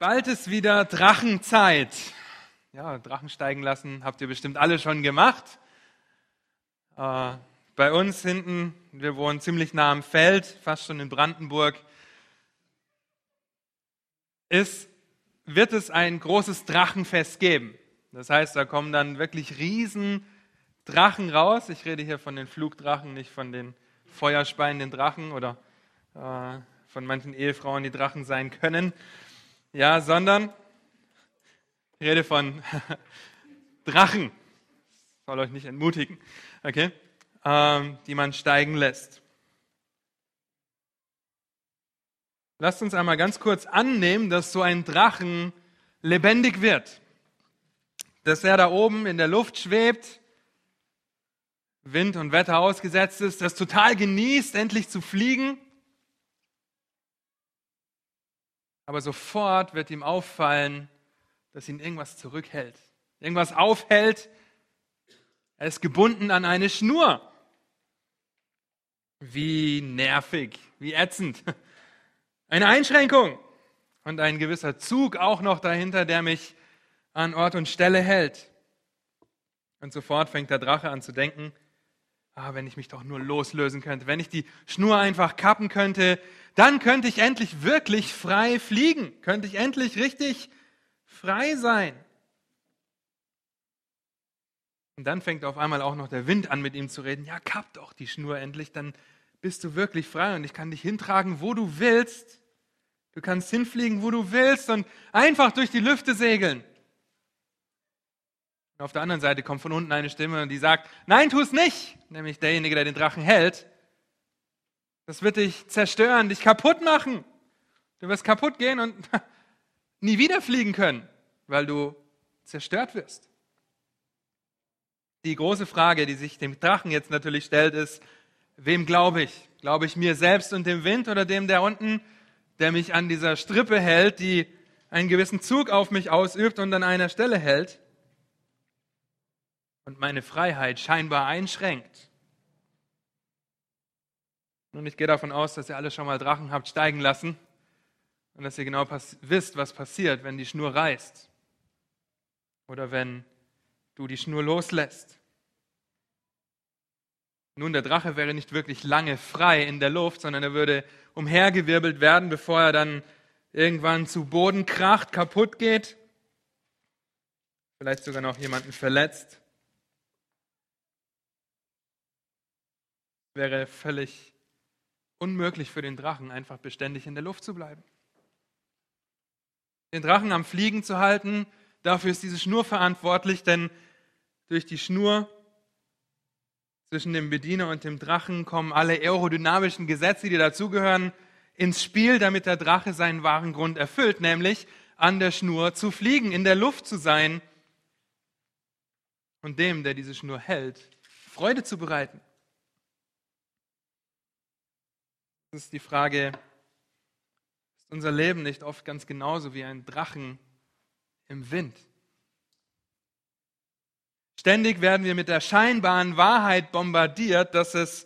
Bald ist wieder Drachenzeit. Ja, Drachen steigen lassen habt ihr bestimmt alle schon gemacht. Äh, bei uns hinten, wir wohnen ziemlich nah am Feld, fast schon in Brandenburg, ist, wird es ein großes Drachenfest geben. Das heißt, da kommen dann wirklich riesen Drachen raus. Ich rede hier von den Flugdrachen, nicht von den feuerspeienden Drachen oder äh, von manchen Ehefrauen, die Drachen sein können ja, sondern ich rede von Drachen. Soll euch nicht entmutigen, okay? Ähm, die man steigen lässt. Lasst uns einmal ganz kurz annehmen, dass so ein Drachen lebendig wird. Dass er da oben in der Luft schwebt, Wind und Wetter ausgesetzt ist, das total genießt, endlich zu fliegen aber sofort wird ihm auffallen, dass ihn irgendwas zurückhält, irgendwas aufhält. Er ist gebunden an eine Schnur. Wie nervig, wie ätzend. Eine Einschränkung und ein gewisser Zug auch noch dahinter, der mich an Ort und Stelle hält. Und sofort fängt der Drache an zu denken, ah, wenn ich mich doch nur loslösen könnte, wenn ich die Schnur einfach kappen könnte, dann könnte ich endlich wirklich frei fliegen, könnte ich endlich richtig frei sein. Und dann fängt auf einmal auch noch der Wind an, mit ihm zu reden. Ja, kapp doch die Schnur endlich, dann bist du wirklich frei und ich kann dich hintragen, wo du willst. Du kannst hinfliegen, wo du willst und einfach durch die Lüfte segeln. Und auf der anderen Seite kommt von unten eine Stimme, die sagt, nein, tu es nicht, nämlich derjenige, der den Drachen hält. Das wird dich zerstören, dich kaputt machen. Du wirst kaputt gehen und nie wieder fliegen können, weil du zerstört wirst. Die große Frage, die sich dem Drachen jetzt natürlich stellt, ist, wem glaube ich? Glaube ich mir selbst und dem Wind oder dem der unten, der mich an dieser Strippe hält, die einen gewissen Zug auf mich ausübt und an einer Stelle hält und meine Freiheit scheinbar einschränkt? Und ich gehe davon aus, dass ihr alle schon mal Drachen habt steigen lassen und dass ihr genau wisst, was passiert, wenn die Schnur reißt oder wenn du die Schnur loslässt. Nun, der Drache wäre nicht wirklich lange frei in der Luft, sondern er würde umhergewirbelt werden, bevor er dann irgendwann zu Boden kracht, kaputt geht, vielleicht sogar noch jemanden verletzt. Wäre völlig unmöglich für den Drachen, einfach beständig in der Luft zu bleiben. Den Drachen am Fliegen zu halten, dafür ist diese Schnur verantwortlich, denn durch die Schnur zwischen dem Bediener und dem Drachen kommen alle aerodynamischen Gesetze, die dazugehören, ins Spiel, damit der Drache seinen wahren Grund erfüllt, nämlich an der Schnur zu fliegen, in der Luft zu sein und dem, der diese Schnur hält, Freude zu bereiten. Das ist die Frage, ist unser Leben nicht oft ganz genauso wie ein Drachen im Wind? Ständig werden wir mit der scheinbaren Wahrheit bombardiert, dass es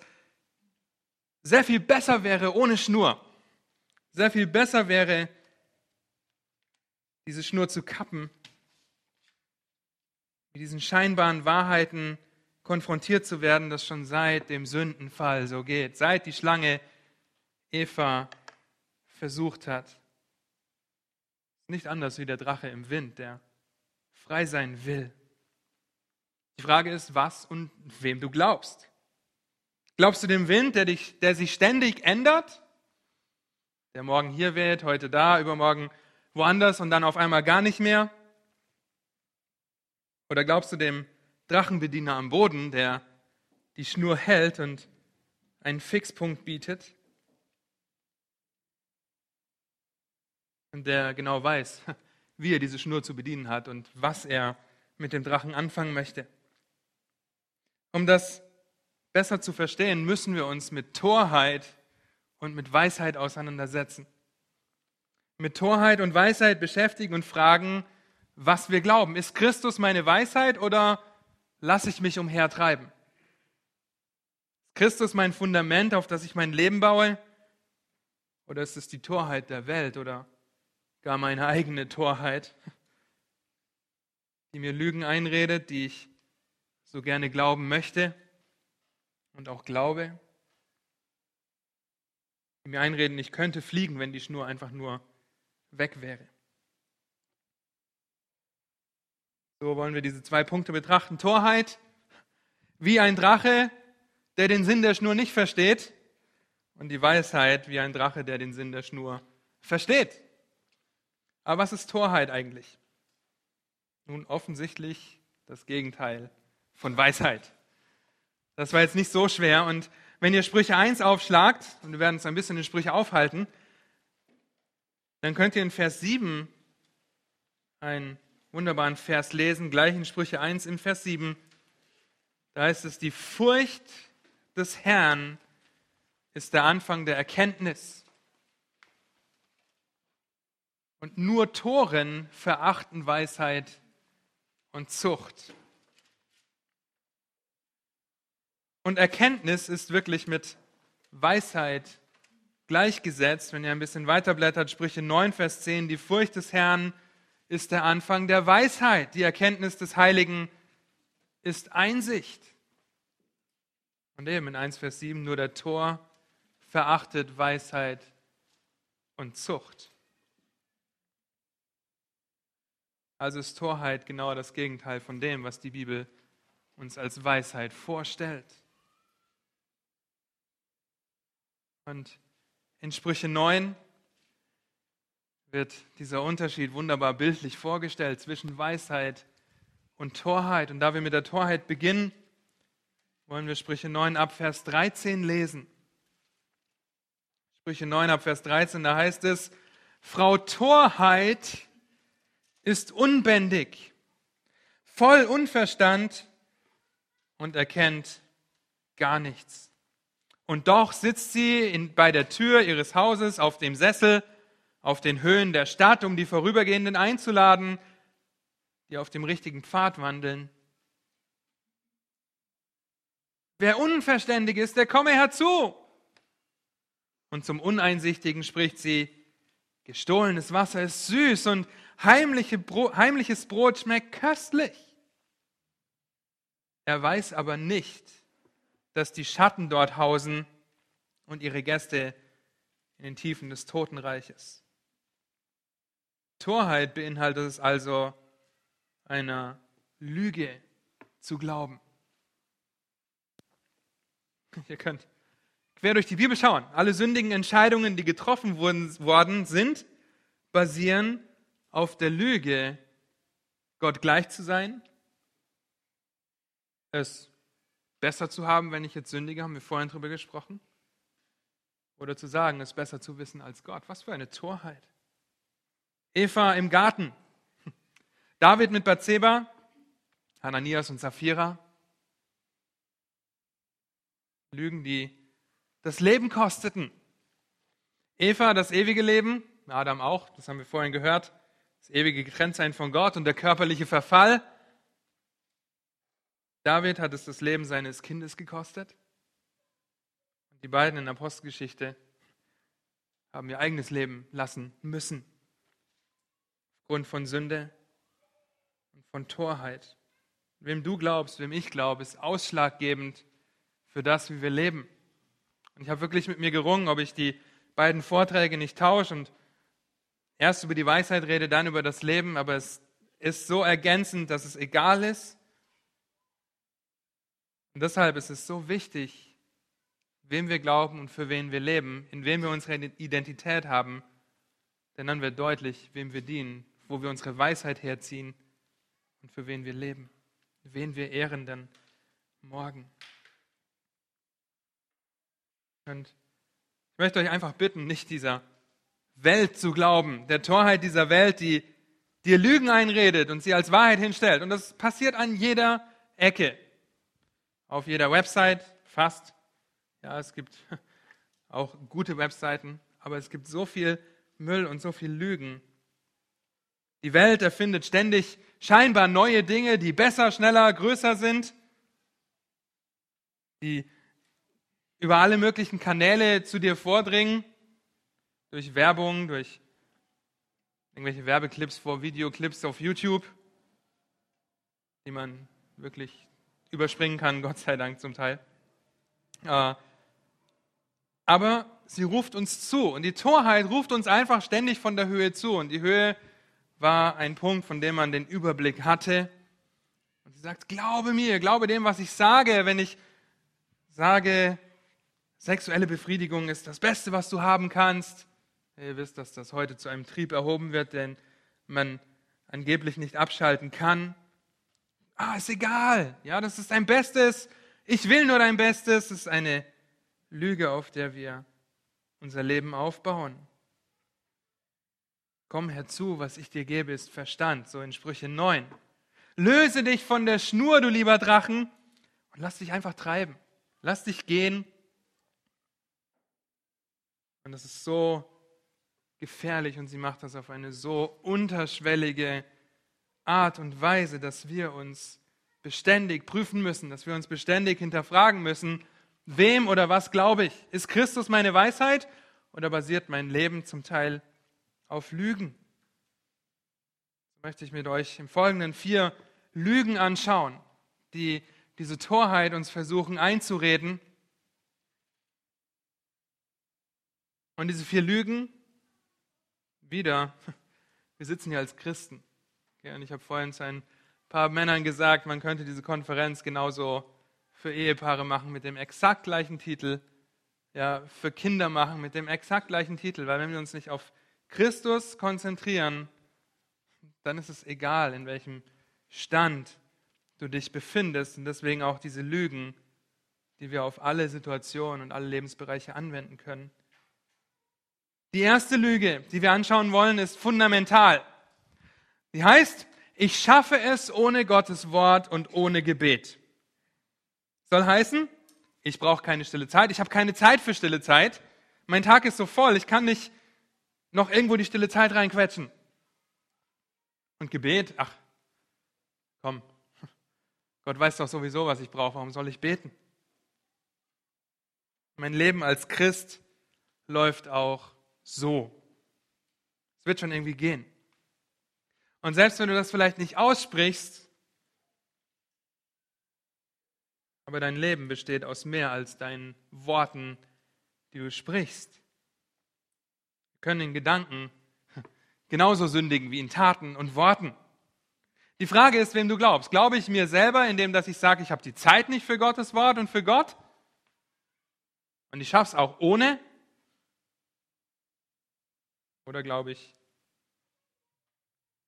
sehr viel besser wäre ohne Schnur. Sehr viel besser wäre, diese Schnur zu kappen, mit diesen scheinbaren Wahrheiten konfrontiert zu werden, das schon seit dem Sündenfall so geht, seit die Schlange Eva versucht hat. Nicht anders wie der Drache im Wind, der frei sein will. Die Frage ist, was und wem du glaubst. Glaubst du dem Wind, der, dich, der sich ständig ändert? Der morgen hier weht, heute da, übermorgen woanders und dann auf einmal gar nicht mehr? Oder glaubst du dem Drachenbediener am Boden, der die Schnur hält und einen Fixpunkt bietet? Der genau weiß, wie er diese Schnur zu bedienen hat und was er mit dem Drachen anfangen möchte. Um das besser zu verstehen, müssen wir uns mit Torheit und mit Weisheit auseinandersetzen. Mit Torheit und Weisheit beschäftigen und fragen, was wir glauben. Ist Christus meine Weisheit oder lasse ich mich umhertreiben? Ist Christus mein Fundament, auf das ich mein Leben baue? Oder ist es die Torheit der Welt oder gar meine eigene Torheit, die mir Lügen einredet, die ich so gerne glauben möchte und auch glaube, die mir einreden, ich könnte fliegen, wenn die Schnur einfach nur weg wäre. So wollen wir diese zwei Punkte betrachten. Torheit, wie ein Drache, der den Sinn der Schnur nicht versteht, und die Weisheit, wie ein Drache, der den Sinn der Schnur versteht. Aber was ist Torheit eigentlich? Nun offensichtlich das Gegenteil von Weisheit. Das war jetzt nicht so schwer. Und wenn ihr Sprüche 1 aufschlagt, und wir werden uns ein bisschen in Sprüche aufhalten, dann könnt ihr in Vers 7 einen wunderbaren Vers lesen, gleich in Sprüche 1 im Vers 7. Da heißt es, die Furcht des Herrn ist der Anfang der Erkenntnis. Und nur Toren verachten Weisheit und Zucht. Und Erkenntnis ist wirklich mit Weisheit gleichgesetzt. Wenn ihr ein bisschen weiterblättert, Sprüche 9, Vers 10, die Furcht des Herrn ist der Anfang der Weisheit. Die Erkenntnis des Heiligen ist Einsicht. Und eben in 1, Vers 7, nur der Tor verachtet Weisheit und Zucht. Also ist Torheit genau das Gegenteil von dem, was die Bibel uns als Weisheit vorstellt. Und in Sprüche 9 wird dieser Unterschied wunderbar bildlich vorgestellt zwischen Weisheit und Torheit. Und da wir mit der Torheit beginnen, wollen wir Sprüche 9 ab Vers 13 lesen. Sprüche 9 ab Vers 13, da heißt es, Frau Torheit ist unbändig, voll Unverstand und erkennt gar nichts. Und doch sitzt sie in, bei der Tür ihres Hauses auf dem Sessel auf den Höhen der Stadt, um die Vorübergehenden einzuladen, die auf dem richtigen Pfad wandeln. Wer unverständig ist, der komme herzu. Und zum Uneinsichtigen spricht sie, gestohlenes Wasser ist süß und heimliche Bro heimliches Brot schmeckt köstlich. Er weiß aber nicht, dass die Schatten dort hausen und ihre Gäste in den Tiefen des Totenreiches. Torheit beinhaltet es also, einer Lüge zu glauben. Ihr könnt quer durch die Bibel schauen. Alle sündigen Entscheidungen, die getroffen worden sind, basieren auf der Lüge, Gott gleich zu sein, es besser zu haben, wenn ich jetzt sündige, haben wir vorhin darüber gesprochen, oder zu sagen, es besser zu wissen als Gott. Was für eine Torheit. Eva im Garten, David mit Bathseba, Hananias und Sapphira, Lügen, die das Leben kosteten. Eva das ewige Leben, Adam auch, das haben wir vorhin gehört, das ewige Getrenntsein von Gott und der körperliche Verfall. David hat es das Leben seines Kindes gekostet. Und die beiden in der Apostelgeschichte haben ihr eigenes Leben lassen müssen. Aufgrund von Sünde und von Torheit. Wem du glaubst, wem ich glaube, ist ausschlaggebend für das, wie wir leben. Und ich habe wirklich mit mir gerungen, ob ich die beiden Vorträge nicht tausche und erst über die Weisheit rede, dann über das Leben, aber es ist so ergänzend, dass es egal ist. Und deshalb ist es so wichtig, wem wir glauben und für wen wir leben, in wem wir unsere Identität haben, denn dann wird deutlich, wem wir dienen, wo wir unsere Weisheit herziehen und für wen wir leben, wen wir ehren dann morgen. Und ich möchte euch einfach bitten, nicht dieser Welt zu glauben, der Torheit dieser Welt, die dir Lügen einredet und sie als Wahrheit hinstellt. Und das passiert an jeder Ecke, auf jeder Website, fast. Ja, es gibt auch gute Webseiten, aber es gibt so viel Müll und so viel Lügen. Die Welt erfindet ständig scheinbar neue Dinge, die besser, schneller, größer sind, die über alle möglichen Kanäle zu dir vordringen, durch Werbung, durch irgendwelche Werbeclips vor Videoclips auf YouTube, die man wirklich überspringen kann, Gott sei Dank zum Teil. Äh, aber sie ruft uns zu und die Torheit ruft uns einfach ständig von der Höhe zu und die Höhe war ein Punkt, von dem man den Überblick hatte. Und sie sagt, glaube mir, glaube dem, was ich sage, wenn ich sage, sexuelle Befriedigung ist das Beste, was du haben kannst. Ihr wisst, dass das heute zu einem Trieb erhoben wird, den man angeblich nicht abschalten kann. Ah, ist egal. Ja, das ist dein Bestes. Ich will nur dein Bestes. Das ist eine Lüge, auf der wir unser Leben aufbauen. Komm herzu, was ich dir gebe, ist Verstand, so in Sprüche 9. Löse dich von der Schnur, du lieber Drachen, und lass dich einfach treiben. Lass dich gehen. Und das ist so gefährlich und sie macht das auf eine so unterschwellige Art und Weise, dass wir uns beständig prüfen müssen, dass wir uns beständig hinterfragen müssen, wem oder was glaube ich? Ist Christus meine Weisheit oder basiert mein Leben zum Teil auf Lügen? So möchte ich mit euch im Folgenden vier Lügen anschauen, die diese Torheit uns versuchen einzureden. Und diese vier Lügen wieder, wir sitzen hier als Christen. Okay, und ich habe vorhin zu ein paar Männern gesagt, man könnte diese Konferenz genauso für Ehepaare machen mit dem exakt gleichen Titel, ja, für Kinder machen mit dem exakt gleichen Titel, weil wenn wir uns nicht auf Christus konzentrieren, dann ist es egal, in welchem Stand du dich befindest und deswegen auch diese Lügen, die wir auf alle Situationen und alle Lebensbereiche anwenden können. Die erste Lüge, die wir anschauen wollen, ist fundamental. Die heißt, ich schaffe es ohne Gottes Wort und ohne Gebet. Soll heißen, ich brauche keine stille Zeit, ich habe keine Zeit für stille Zeit. Mein Tag ist so voll, ich kann nicht noch irgendwo die stille Zeit reinquetschen. Und Gebet, ach, komm, Gott weiß doch sowieso, was ich brauche, warum soll ich beten? Mein Leben als Christ läuft auch so. Es wird schon irgendwie gehen. Und selbst wenn du das vielleicht nicht aussprichst, aber dein Leben besteht aus mehr als deinen Worten, die du sprichst. Wir können in Gedanken genauso sündigen wie in Taten und Worten. Die Frage ist, wem du glaubst. Glaube ich mir selber, indem dass ich sage, ich habe die Zeit nicht für Gottes Wort und für Gott? Und ich schaffe es auch ohne? Oder glaube ich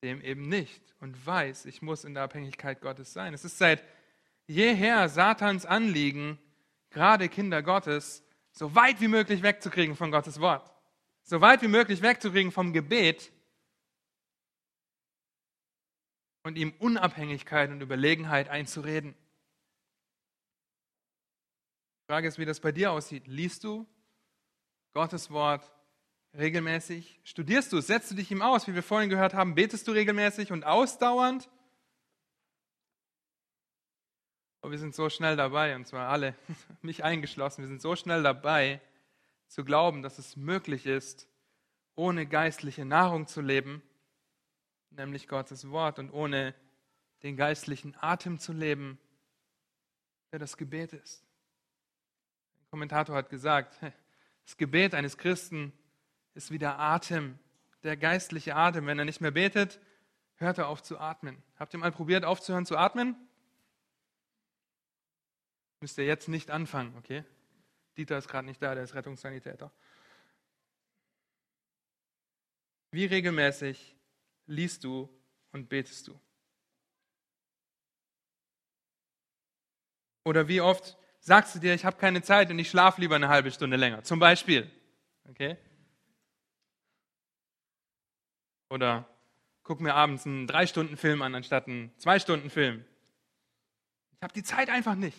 dem eben nicht und weiß, ich muss in der Abhängigkeit Gottes sein? Es ist seit jeher Satans Anliegen, gerade Kinder Gottes, so weit wie möglich wegzukriegen von Gottes Wort. So weit wie möglich wegzukriegen vom Gebet und ihm Unabhängigkeit und Überlegenheit einzureden. Die Frage ist, wie das bei dir aussieht. Liest du Gottes Wort regelmäßig? Studierst du es? Setzt du dich ihm aus? Wie wir vorhin gehört haben, betest du regelmäßig und ausdauernd? Oh, wir sind so schnell dabei, und zwar alle, mich eingeschlossen, wir sind so schnell dabei, zu glauben, dass es möglich ist, ohne geistliche Nahrung zu leben, nämlich Gottes Wort, und ohne den geistlichen Atem zu leben, der das Gebet ist. Ein Kommentator hat gesagt, das Gebet eines Christen ist wie der Atem, der geistliche Atem. Wenn er nicht mehr betet, hört er auf zu atmen. Habt ihr mal probiert, aufzuhören zu atmen? Müsst ihr jetzt nicht anfangen, okay? Dieter ist gerade nicht da, der ist Rettungssanitäter. Wie regelmäßig liest du und betest du? Oder wie oft sagst du dir, ich habe keine Zeit und ich schlafe lieber eine halbe Stunde länger? Zum Beispiel. Okay? Oder guck mir abends einen drei Stunden Film an, anstatt einen zwei Stunden Film. Ich habe die Zeit einfach nicht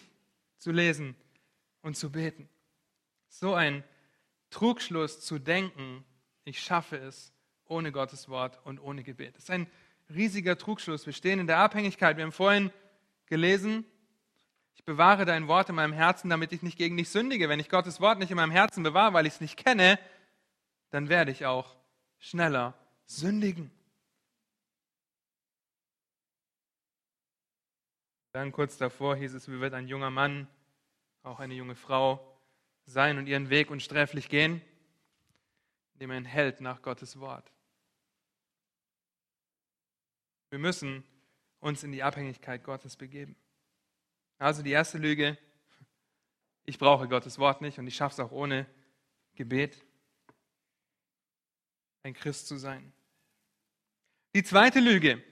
zu lesen und zu beten. So ein Trugschluss zu denken, ich schaffe es ohne Gottes Wort und ohne Gebet. Das ist ein riesiger Trugschluss. Wir stehen in der Abhängigkeit. Wir haben vorhin gelesen, ich bewahre dein Wort in meinem Herzen, damit ich nicht gegen dich sündige. Wenn ich Gottes Wort nicht in meinem Herzen bewahre, weil ich es nicht kenne, dann werde ich auch schneller sündigen. Dann kurz davor hieß es, wie wird ein junger Mann, auch eine junge Frau sein und ihren Weg unsträflich gehen, indem er ihn hält nach Gottes Wort. Wir müssen uns in die Abhängigkeit Gottes begeben. Also die erste Lüge, ich brauche Gottes Wort nicht und ich schaffe es auch ohne Gebet ein Christ zu sein. Die zweite Lüge,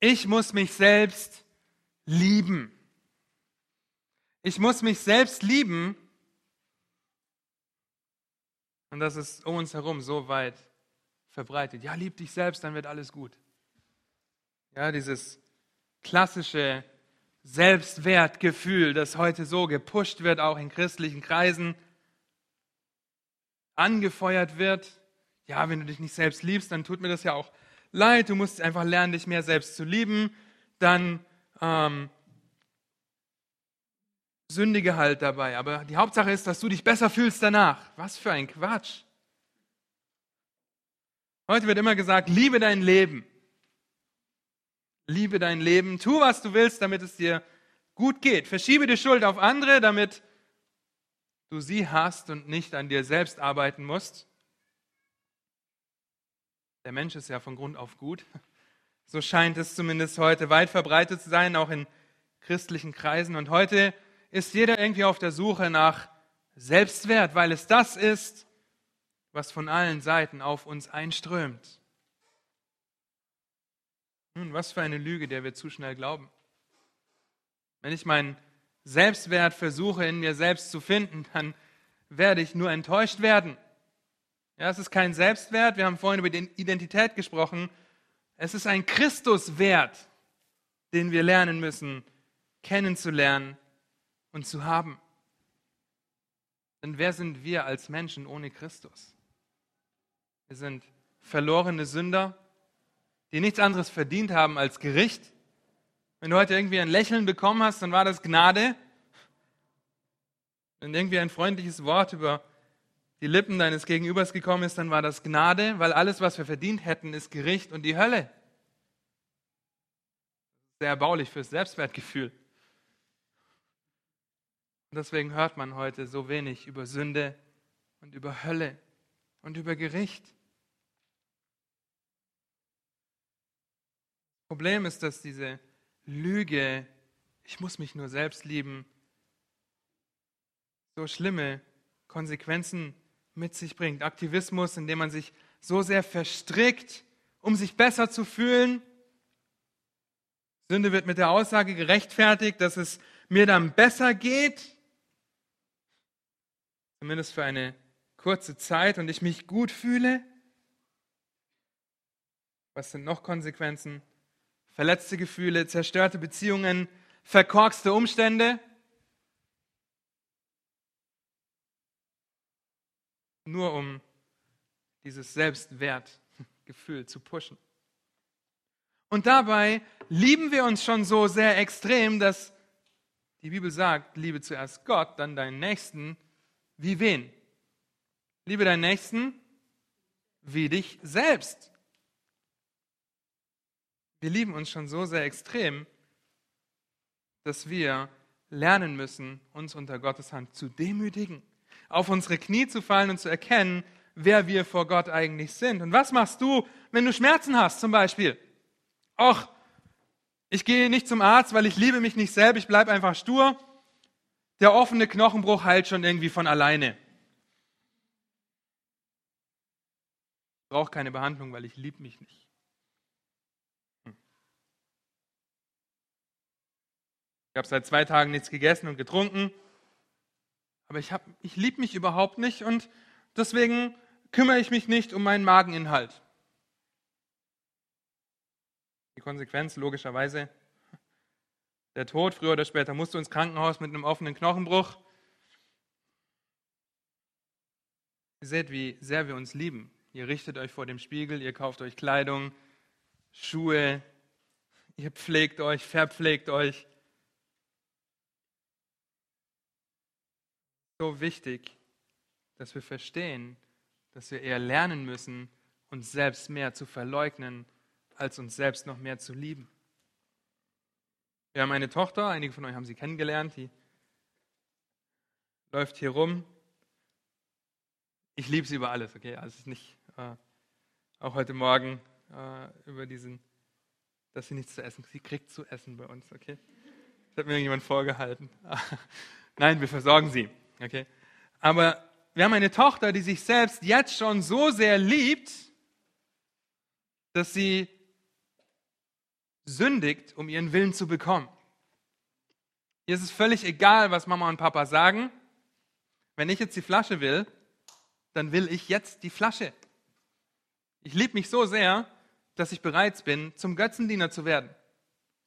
ich muss mich selbst lieben. Ich muss mich selbst lieben. Und das ist um uns herum so weit verbreitet. Ja, lieb dich selbst, dann wird alles gut. Ja, dieses klassische Selbstwertgefühl, das heute so gepusht wird, auch in christlichen Kreisen, angefeuert wird. Ja, wenn du dich nicht selbst liebst, dann tut mir das ja auch leid. Du musst einfach lernen, dich mehr selbst zu lieben. Dann ähm, sündige halt dabei. Aber die Hauptsache ist, dass du dich besser fühlst danach. Was für ein Quatsch. Heute wird immer gesagt, liebe dein Leben. Liebe dein Leben, tu, was du willst, damit es dir gut geht. Verschiebe die Schuld auf andere, damit du sie hast und nicht an dir selbst arbeiten musst. Der Mensch ist ja von Grund auf gut. So scheint es zumindest heute weit verbreitet zu sein, auch in christlichen Kreisen. Und heute ist jeder irgendwie auf der Suche nach Selbstwert, weil es das ist, was von allen Seiten auf uns einströmt. Nun, was für eine Lüge, der wir zu schnell glauben. Wenn ich meinen Selbstwert versuche in mir selbst zu finden, dann werde ich nur enttäuscht werden. Ja, es ist kein Selbstwert, wir haben vorhin über die Identität gesprochen. Es ist ein Christuswert, den wir lernen müssen, kennenzulernen und zu haben. Denn wer sind wir als Menschen ohne Christus? Wir sind verlorene Sünder, die nichts anderes verdient haben als Gericht. Wenn du heute irgendwie ein Lächeln bekommen hast, dann war das Gnade. Wenn irgendwie ein freundliches Wort über die Lippen deines Gegenübers gekommen ist, dann war das Gnade, weil alles, was wir verdient hätten, ist Gericht und die Hölle. Sehr erbaulich fürs Selbstwertgefühl. Und deswegen hört man heute so wenig über Sünde und über Hölle und über Gericht. Problem ist, dass diese Lüge, ich muss mich nur selbst lieben, so schlimme Konsequenzen mit sich bringt. Aktivismus, indem man sich so sehr verstrickt, um sich besser zu fühlen. Sünde wird mit der Aussage gerechtfertigt, dass es mir dann besser geht, zumindest für eine kurze Zeit und ich mich gut fühle. Was sind noch Konsequenzen? verletzte Gefühle, zerstörte Beziehungen, verkorkste Umstände. Nur um dieses Selbstwertgefühl zu pushen. Und dabei lieben wir uns schon so sehr extrem, dass die Bibel sagt, liebe zuerst Gott, dann deinen Nächsten. Wie wen? Liebe deinen Nächsten wie dich selbst. Wir lieben uns schon so sehr extrem, dass wir lernen müssen, uns unter Gottes Hand zu demütigen, auf unsere Knie zu fallen und zu erkennen, wer wir vor Gott eigentlich sind. Und was machst du, wenn du Schmerzen hast zum Beispiel? Och, ich gehe nicht zum Arzt, weil ich liebe mich nicht selbst, ich bleibe einfach stur. Der offene Knochenbruch heilt schon irgendwie von alleine. Ich brauche keine Behandlung, weil ich liebe mich nicht. Ich habe seit zwei Tagen nichts gegessen und getrunken, aber ich, ich liebe mich überhaupt nicht und deswegen kümmere ich mich nicht um meinen Mageninhalt. Die Konsequenz logischerweise der Tod, früher oder später musst du ins Krankenhaus mit einem offenen Knochenbruch. Ihr seht, wie sehr wir uns lieben. Ihr richtet euch vor dem Spiegel, ihr kauft euch Kleidung, Schuhe, ihr pflegt euch, verpflegt euch. So wichtig, dass wir verstehen, dass wir eher lernen müssen, uns selbst mehr zu verleugnen, als uns selbst noch mehr zu lieben. Wir haben eine Tochter, einige von euch haben sie kennengelernt, die läuft hier rum. Ich liebe sie über alles, okay? Also es ist nicht, äh, auch heute Morgen äh, über diesen, dass sie nichts zu essen, sie kriegt zu essen bei uns, okay? Das hat mir irgendjemand vorgehalten. Nein, wir versorgen sie, okay? Aber wir haben eine Tochter, die sich selbst jetzt schon so sehr liebt, dass sie sündigt, um ihren Willen zu bekommen. Ihr ist es völlig egal, was Mama und Papa sagen. Wenn ich jetzt die Flasche will, dann will ich jetzt die Flasche. Ich liebe mich so sehr, dass ich bereit bin, zum Götzendiener zu werden.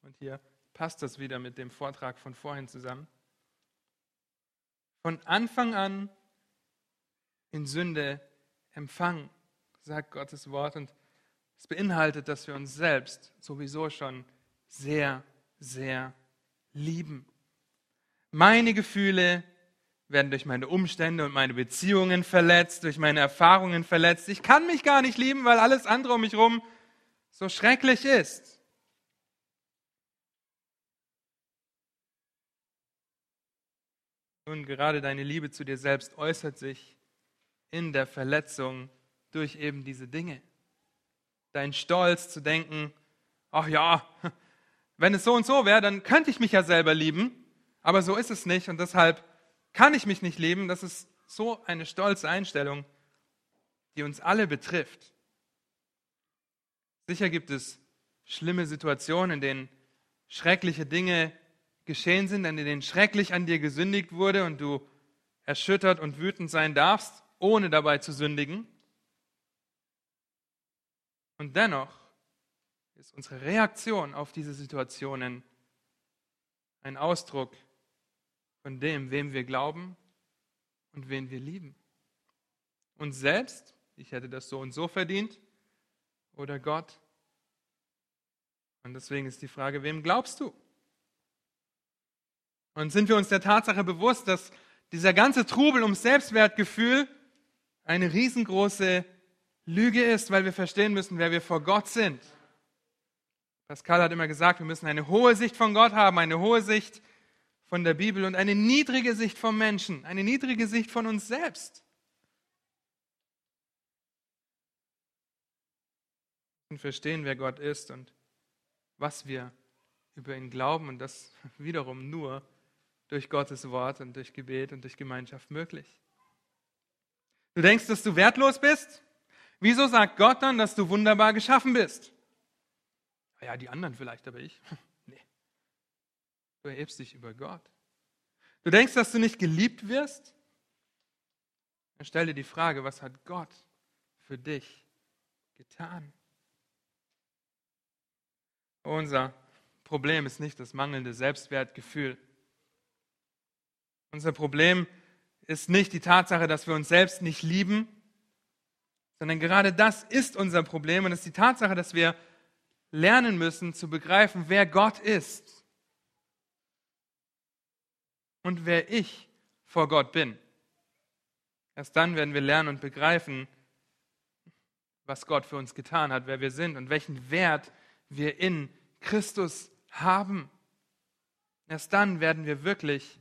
Und hier passt das wieder mit dem Vortrag von vorhin zusammen. Von Anfang an in Sünde empfangen, sagt Gottes Wort. Und es beinhaltet, dass wir uns selbst sowieso schon sehr, sehr lieben. Meine Gefühle werden durch meine Umstände und meine Beziehungen verletzt, durch meine Erfahrungen verletzt. Ich kann mich gar nicht lieben, weil alles andere um mich herum so schrecklich ist. Nun, gerade deine Liebe zu dir selbst äußert sich in der Verletzung durch eben diese Dinge dein Stolz zu denken, ach ja, wenn es so und so wäre, dann könnte ich mich ja selber lieben, aber so ist es nicht und deshalb kann ich mich nicht lieben. Das ist so eine stolze Einstellung, die uns alle betrifft. Sicher gibt es schlimme Situationen, in denen schreckliche Dinge geschehen sind, in denen schrecklich an dir gesündigt wurde und du erschüttert und wütend sein darfst, ohne dabei zu sündigen. Und dennoch ist unsere Reaktion auf diese Situationen ein Ausdruck von dem, wem wir glauben und wen wir lieben. Uns selbst, ich hätte das so und so verdient, oder Gott. Und deswegen ist die Frage, wem glaubst du? Und sind wir uns der Tatsache bewusst, dass dieser ganze Trubel ums Selbstwertgefühl eine riesengroße Lüge ist, weil wir verstehen müssen, wer wir vor Gott sind. Pascal hat immer gesagt, wir müssen eine hohe Sicht von Gott haben, eine hohe Sicht von der Bibel und eine niedrige Sicht vom Menschen, eine niedrige Sicht von uns selbst. Und verstehen, wer Gott ist und was wir über ihn glauben und das wiederum nur durch Gottes Wort und durch Gebet und durch Gemeinschaft möglich. Du denkst, dass du wertlos bist? Wieso sagt Gott dann, dass du wunderbar geschaffen bist? Ja, die anderen vielleicht, aber ich. Nee. Du erhebst dich über Gott. Du denkst, dass du nicht geliebt wirst? Dann stell dir die Frage, was hat Gott für dich getan? Unser Problem ist nicht das mangelnde Selbstwertgefühl. Unser Problem ist nicht die Tatsache, dass wir uns selbst nicht lieben, sondern gerade das ist unser Problem und es ist die Tatsache, dass wir lernen müssen zu begreifen, wer Gott ist und wer ich vor Gott bin. Erst dann werden wir lernen und begreifen, was Gott für uns getan hat, wer wir sind und welchen Wert wir in Christus haben. Erst dann werden wir wirklich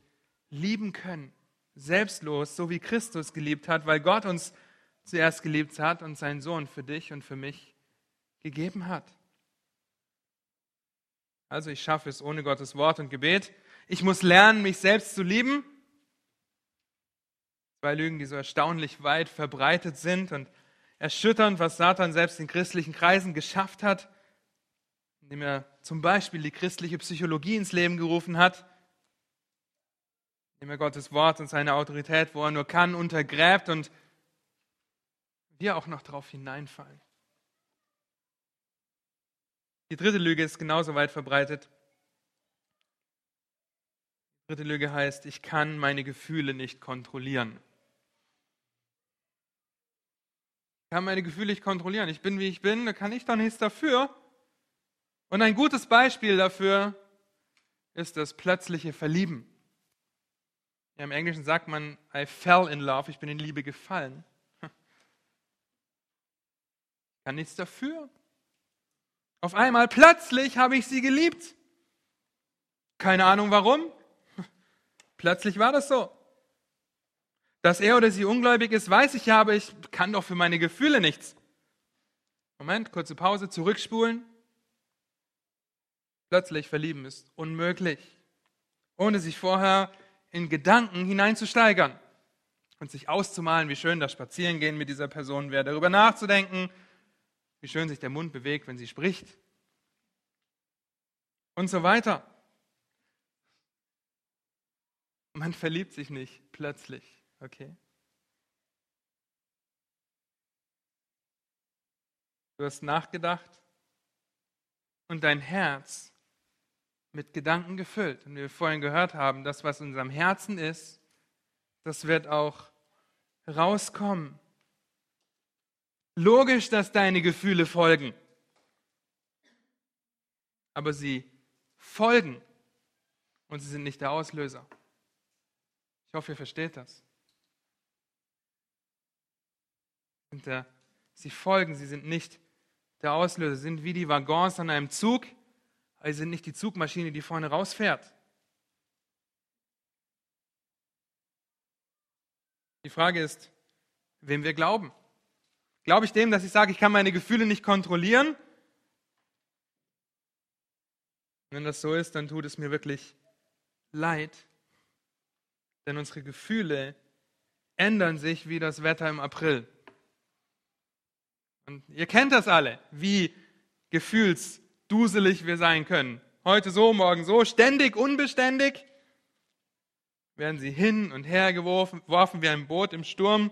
lieben können, selbstlos, so wie Christus geliebt hat, weil Gott uns zuerst geliebt hat und seinen Sohn für dich und für mich gegeben hat. Also ich schaffe es ohne Gottes Wort und Gebet. Ich muss lernen, mich selbst zu lieben. Zwei Lügen, die so erstaunlich weit verbreitet sind und erschütternd, was Satan selbst in christlichen Kreisen geschafft hat, indem er zum Beispiel die christliche Psychologie ins Leben gerufen hat, indem er Gottes Wort und seine Autorität, wo er nur kann, untergräbt und wir auch noch darauf hineinfallen. Die dritte Lüge ist genauso weit verbreitet. Die dritte Lüge heißt, ich kann meine Gefühle nicht kontrollieren. Ich kann meine Gefühle nicht kontrollieren. Ich bin, wie ich bin, da kann ich doch nichts dafür. Und ein gutes Beispiel dafür ist das plötzliche Verlieben. Ja, Im Englischen sagt man, I fell in love, ich bin in Liebe gefallen kann nichts dafür. Auf einmal plötzlich habe ich sie geliebt. Keine Ahnung warum. Plötzlich war das so. Dass er oder sie ungläubig ist, weiß ich ja, aber ich kann doch für meine Gefühle nichts. Moment, kurze Pause, zurückspulen. Plötzlich verlieben ist unmöglich, ohne sich vorher in Gedanken hineinzusteigern und sich auszumalen, wie schön das Spazierengehen mit dieser Person wäre, darüber nachzudenken, wie schön sich der Mund bewegt, wenn sie spricht und so weiter. Man verliebt sich nicht plötzlich, okay? Du hast nachgedacht und dein Herz mit Gedanken gefüllt. Und wie wir vorhin gehört haben, das, was in unserem Herzen ist, das wird auch rauskommen. Logisch, dass deine Gefühle folgen. Aber sie folgen und sie sind nicht der Auslöser. Ich hoffe, ihr versteht das. sie folgen, sie sind nicht der Auslöser, sie sind wie die Waggons an einem Zug, sie sind nicht die Zugmaschine, die vorne rausfährt. Die Frage ist, wem wir glauben. Glaube ich dem, dass ich sage, ich kann meine Gefühle nicht kontrollieren? Wenn das so ist, dann tut es mir wirklich leid, denn unsere Gefühle ändern sich wie das Wetter im April. Und ihr kennt das alle, wie gefühlsduselig wir sein können. Heute so, morgen so, ständig unbeständig werden sie hin und her geworfen, geworfen wie ein Boot im Sturm.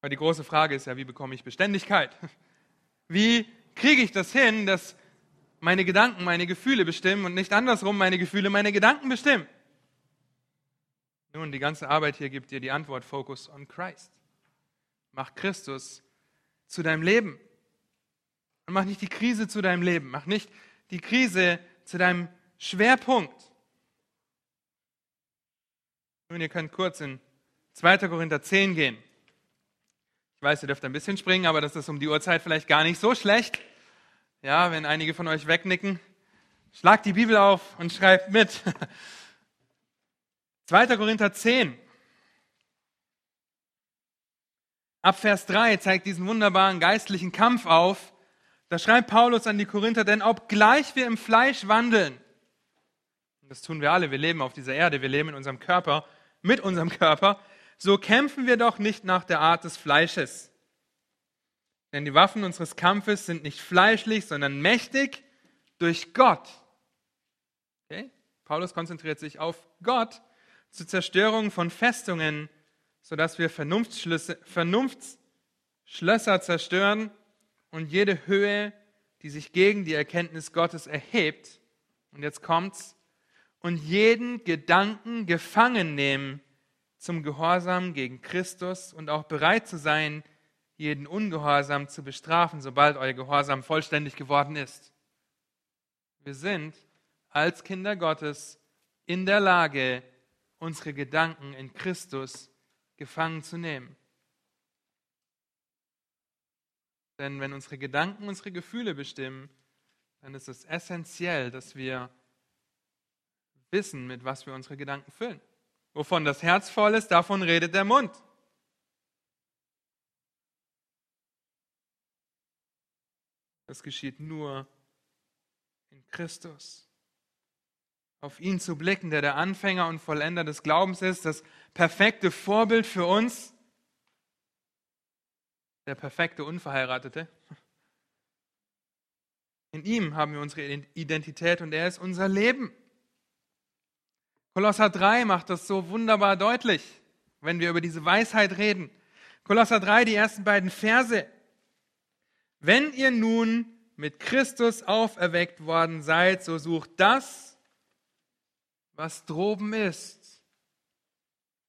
Aber die große Frage ist ja, wie bekomme ich Beständigkeit? Wie kriege ich das hin, dass meine Gedanken meine Gefühle bestimmen und nicht andersrum meine Gefühle meine Gedanken bestimmen? Nun, die ganze Arbeit hier gibt dir die Antwort, Focus on Christ. Mach Christus zu deinem Leben. Und mach nicht die Krise zu deinem Leben. Mach nicht die Krise zu deinem Schwerpunkt. Nun, ihr könnt kurz in 2. Korinther 10 gehen. Ich weiß, ihr dürft ein bisschen springen, aber das ist um die Uhrzeit vielleicht gar nicht so schlecht. Ja, wenn einige von euch wegnicken, schlagt die Bibel auf und schreibt mit. 2. Korinther 10. Ab Vers 3 zeigt diesen wunderbaren geistlichen Kampf auf. Da schreibt Paulus an die Korinther, denn obgleich wir im Fleisch wandeln, das tun wir alle, wir leben auf dieser Erde, wir leben in unserem Körper, mit unserem Körper, so kämpfen wir doch nicht nach der Art des Fleisches. Denn die Waffen unseres Kampfes sind nicht fleischlich, sondern mächtig durch Gott. Okay? Paulus konzentriert sich auf Gott zur Zerstörung von Festungen, sodass wir Vernunftsschlösser zerstören und jede Höhe, die sich gegen die Erkenntnis Gottes erhebt. Und jetzt kommt's, und jeden Gedanken gefangen nehmen zum Gehorsam gegen Christus und auch bereit zu sein, jeden Ungehorsam zu bestrafen, sobald euer Gehorsam vollständig geworden ist. Wir sind als Kinder Gottes in der Lage, unsere Gedanken in Christus gefangen zu nehmen. Denn wenn unsere Gedanken unsere Gefühle bestimmen, dann ist es essentiell, dass wir wissen, mit was wir unsere Gedanken füllen. Wovon das Herz voll ist, davon redet der Mund. Das geschieht nur in Christus. Auf ihn zu blicken, der der Anfänger und Vollender des Glaubens ist, das perfekte Vorbild für uns, der perfekte Unverheiratete. In ihm haben wir unsere Identität und er ist unser Leben. Kolosser 3 macht das so wunderbar deutlich, wenn wir über diese Weisheit reden. Kolosser 3, die ersten beiden Verse. Wenn ihr nun mit Christus auferweckt worden seid, so sucht das, was droben ist,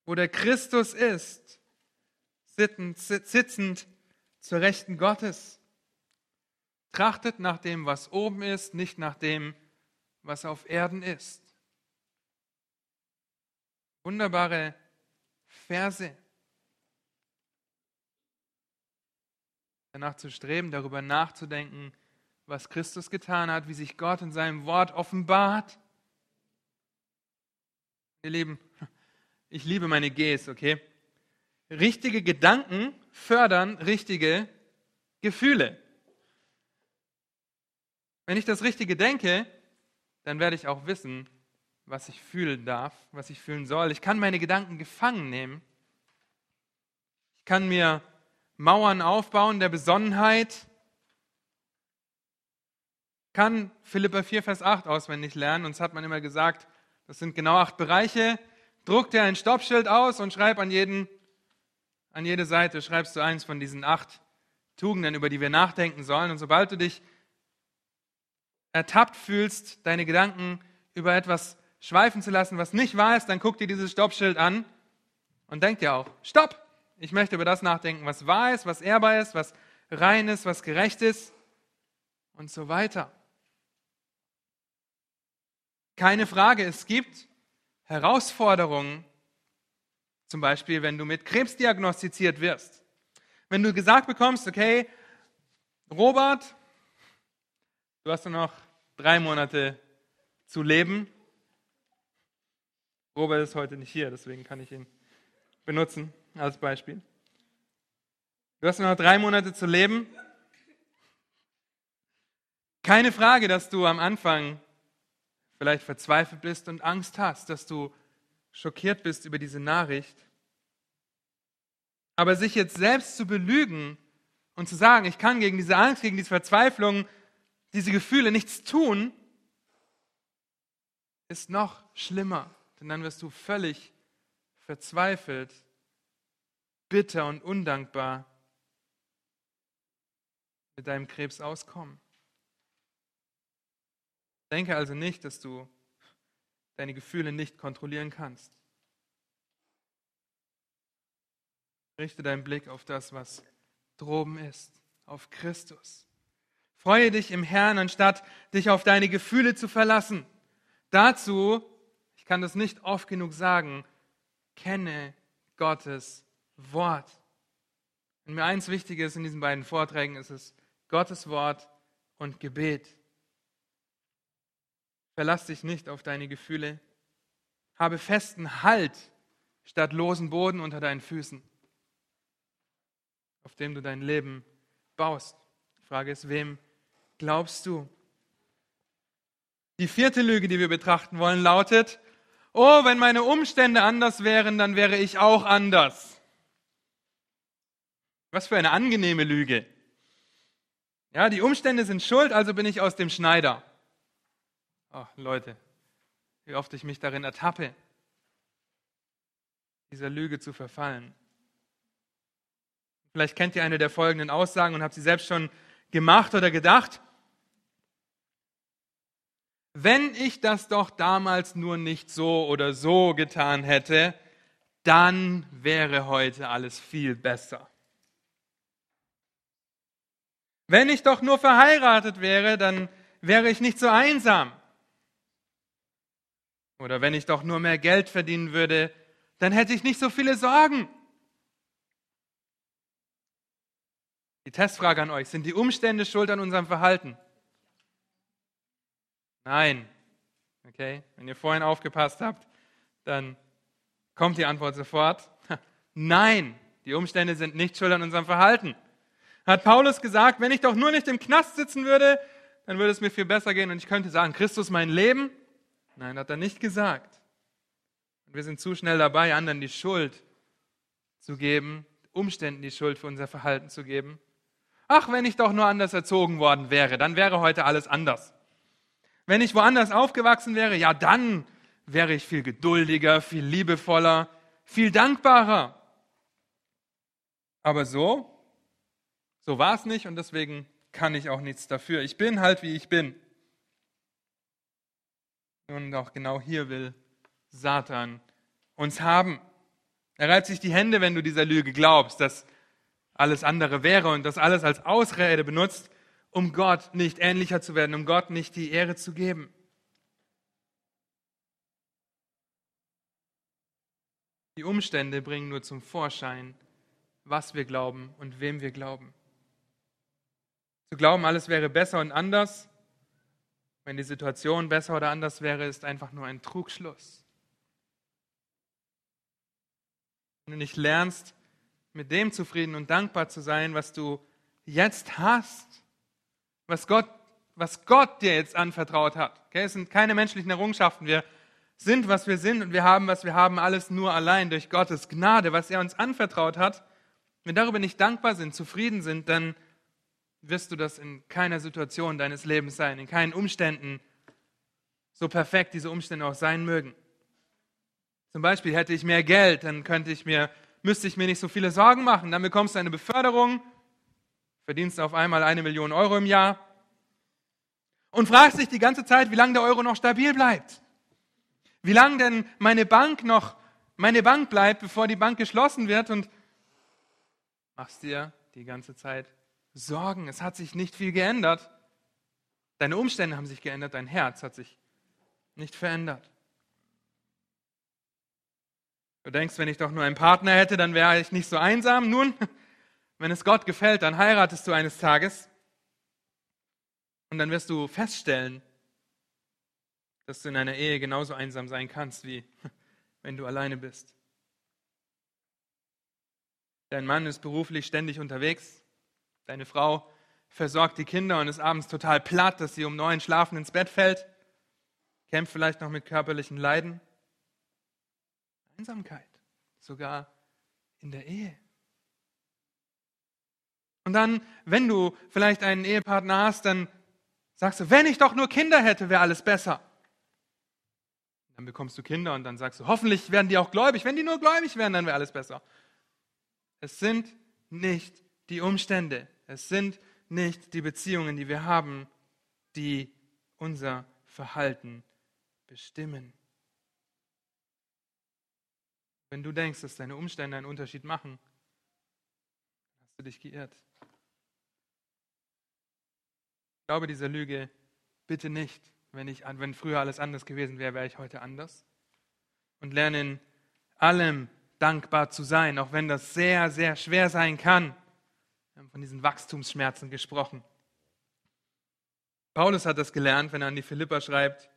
wo der Christus ist, sitzend, zur Rechten Gottes. Trachtet nach dem, was oben ist, nicht nach dem, was auf Erden ist. Wunderbare Verse. Danach zu streben, darüber nachzudenken, was Christus getan hat, wie sich Gott in seinem Wort offenbart. Ihr Lieben, ich liebe meine Gs, okay? Richtige Gedanken fördern richtige Gefühle. Wenn ich das Richtige denke, dann werde ich auch wissen, was ich fühlen darf, was ich fühlen soll. Ich kann meine Gedanken gefangen nehmen. Ich kann mir Mauern aufbauen der Besonnenheit. Kann Philippa 4, Vers 8 auswendig lernen. Uns hat man immer gesagt, das sind genau acht Bereiche. Druck dir ein Stoppschild aus und schreib an, jeden, an jede Seite, schreibst du eins von diesen acht Tugenden, über die wir nachdenken sollen. Und sobald du dich ertappt fühlst, deine Gedanken über etwas schweifen zu lassen, was nicht wahr ist, dann guck dir dieses Stoppschild an und denk dir auch, stopp! Ich möchte über das nachdenken, was wahr ist, was ehrbar ist, was rein ist, was gerecht ist und so weiter. Keine Frage, es gibt Herausforderungen, zum Beispiel wenn du mit Krebs diagnostiziert wirst. Wenn du gesagt bekommst, okay, Robert, du hast nur noch drei Monate zu leben. Robert ist heute nicht hier, deswegen kann ich ihn benutzen als Beispiel. Du hast nur noch drei Monate zu leben. Keine Frage, dass du am Anfang vielleicht verzweifelt bist und Angst hast, dass du schockiert bist über diese Nachricht. Aber sich jetzt selbst zu belügen und zu sagen, ich kann gegen diese Angst, gegen diese Verzweiflung, diese Gefühle nichts tun, ist noch schlimmer. Denn dann wirst du völlig verzweifelt, bitter und undankbar mit deinem Krebs auskommen. Denke also nicht, dass du deine Gefühle nicht kontrollieren kannst. Richte deinen Blick auf das, was droben ist, auf Christus. Freue dich im Herrn, anstatt dich auf deine Gefühle zu verlassen. Dazu, ich kann das nicht oft genug sagen, kenne Gottes Wort. Und mir eins wichtig ist in diesen beiden Vorträgen, ist es Gottes Wort und Gebet. Verlass dich nicht auf deine Gefühle. Habe festen Halt statt losen Boden unter deinen Füßen, auf dem du dein Leben baust. Die Frage ist, wem glaubst du? Die vierte Lüge, die wir betrachten wollen, lautet, oh, wenn meine Umstände anders wären, dann wäre ich auch anders. Was für eine angenehme Lüge. Ja, die Umstände sind schuld, also bin ich aus dem Schneider. Oh, Leute, wie oft ich mich darin ertappe, dieser Lüge zu verfallen. Vielleicht kennt ihr eine der folgenden Aussagen und habt sie selbst schon gemacht oder gedacht. Wenn ich das doch damals nur nicht so oder so getan hätte, dann wäre heute alles viel besser. Wenn ich doch nur verheiratet wäre, dann wäre ich nicht so einsam. Oder wenn ich doch nur mehr Geld verdienen würde, dann hätte ich nicht so viele Sorgen. Die Testfrage an euch, sind die Umstände schuld an unserem Verhalten? Nein. Okay, wenn ihr vorhin aufgepasst habt, dann kommt die Antwort sofort. Nein, die Umstände sind nicht schuld an unserem Verhalten. Hat Paulus gesagt, wenn ich doch nur nicht im Knast sitzen würde, dann würde es mir viel besser gehen und ich könnte sagen, Christus mein Leben. Nein, hat er nicht gesagt. Und wir sind zu schnell dabei, anderen die Schuld zu geben, Umständen die Schuld für unser Verhalten zu geben. Ach, wenn ich doch nur anders erzogen worden wäre, dann wäre heute alles anders. Wenn ich woanders aufgewachsen wäre, ja, dann wäre ich viel geduldiger, viel liebevoller, viel dankbarer. Aber so, so war es nicht und deswegen kann ich auch nichts dafür. Ich bin halt, wie ich bin. Und auch genau hier will Satan uns haben. Er reibt sich die Hände, wenn du dieser Lüge glaubst, dass alles andere wäre und das alles als Ausrede benutzt, um Gott nicht ähnlicher zu werden, um Gott nicht die Ehre zu geben. Die Umstände bringen nur zum Vorschein, was wir glauben und wem wir glauben. Zu glauben, alles wäre besser und anders, wenn die Situation besser oder anders wäre, ist einfach nur ein Trugschluss. Wenn du nicht lernst, mit dem zufrieden und dankbar zu sein, was du jetzt hast, was Gott, was Gott dir jetzt anvertraut hat. Okay? Es sind keine menschlichen Errungenschaften. Wir sind, was wir sind und wir haben, was wir haben, alles nur allein durch Gottes Gnade, was er uns anvertraut hat. Wenn wir darüber nicht dankbar sind, zufrieden sind, dann wirst du das in keiner Situation deines Lebens sein, in keinen Umständen, so perfekt diese Umstände auch sein mögen. Zum Beispiel hätte ich mehr Geld, dann könnte ich mir, müsste ich mir nicht so viele Sorgen machen. Dann bekommst du eine Beförderung, verdienst auf einmal eine Million Euro im Jahr und fragst dich die ganze Zeit, wie lange der Euro noch stabil bleibt. Wie lange denn meine Bank noch meine Bank bleibt, bevor die Bank geschlossen wird und machst dir die ganze Zeit Sorgen. Es hat sich nicht viel geändert. Deine Umstände haben sich geändert, dein Herz hat sich nicht verändert. Du denkst, wenn ich doch nur einen Partner hätte, dann wäre ich nicht so einsam. Nun, wenn es Gott gefällt, dann heiratest du eines Tages und dann wirst du feststellen, dass du in einer Ehe genauso einsam sein kannst, wie wenn du alleine bist. Dein Mann ist beruflich ständig unterwegs, deine Frau versorgt die Kinder und ist abends total platt, dass sie um neun schlafen ins Bett fällt, kämpft vielleicht noch mit körperlichen Leiden. Einsamkeit, sogar in der Ehe. Und dann, wenn du vielleicht einen Ehepartner hast, dann sagst du, wenn ich doch nur Kinder hätte, wäre alles besser. Dann bekommst du Kinder und dann sagst du, hoffentlich werden die auch gläubig. Wenn die nur gläubig wären, dann wäre alles besser. Es sind nicht die Umstände, es sind nicht die Beziehungen, die wir haben, die unser Verhalten bestimmen. Wenn du denkst, dass deine Umstände einen Unterschied machen, hast du dich geirrt. Ich glaube dieser Lüge bitte nicht. Wenn, ich, wenn früher alles anders gewesen wäre, wäre ich heute anders. Und lerne in allem dankbar zu sein, auch wenn das sehr, sehr schwer sein kann. Wir haben von diesen Wachstumsschmerzen gesprochen. Paulus hat das gelernt, wenn er an die Philipper schreibt.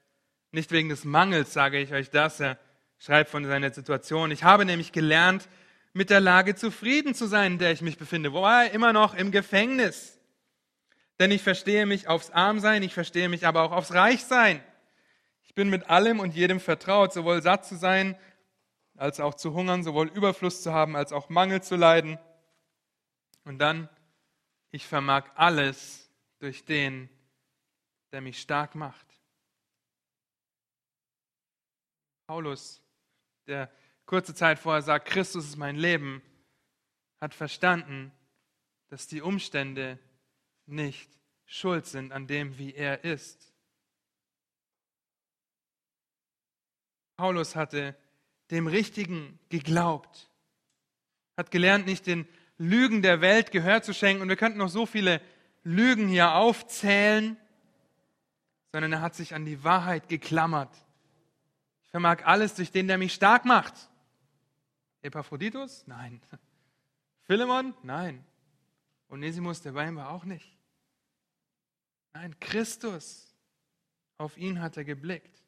Nicht wegen des Mangels sage ich euch das. Er schreibt von seiner Situation. Ich habe nämlich gelernt, mit der Lage zufrieden zu sein, in der ich mich befinde. Wo war er? Immer noch im Gefängnis. Denn ich verstehe mich aufs Armsein, ich verstehe mich aber auch aufs Reichsein. Ich bin mit allem und jedem vertraut, sowohl satt zu sein, als auch zu hungern, sowohl Überfluss zu haben, als auch Mangel zu leiden. Und dann, ich vermag alles durch den, der mich stark macht. Paulus der kurze Zeit vorher sagt, Christus ist mein Leben, hat verstanden, dass die Umstände nicht schuld sind an dem, wie er ist. Paulus hatte dem Richtigen geglaubt, hat gelernt, nicht den Lügen der Welt Gehör zu schenken. Und wir könnten noch so viele Lügen hier aufzählen, sondern er hat sich an die Wahrheit geklammert vermag alles durch den, der mich stark macht. Epaphroditus? Nein. Philemon? Nein. Onesimus, der bei war auch nicht. Nein, Christus. Auf ihn hat er geblickt.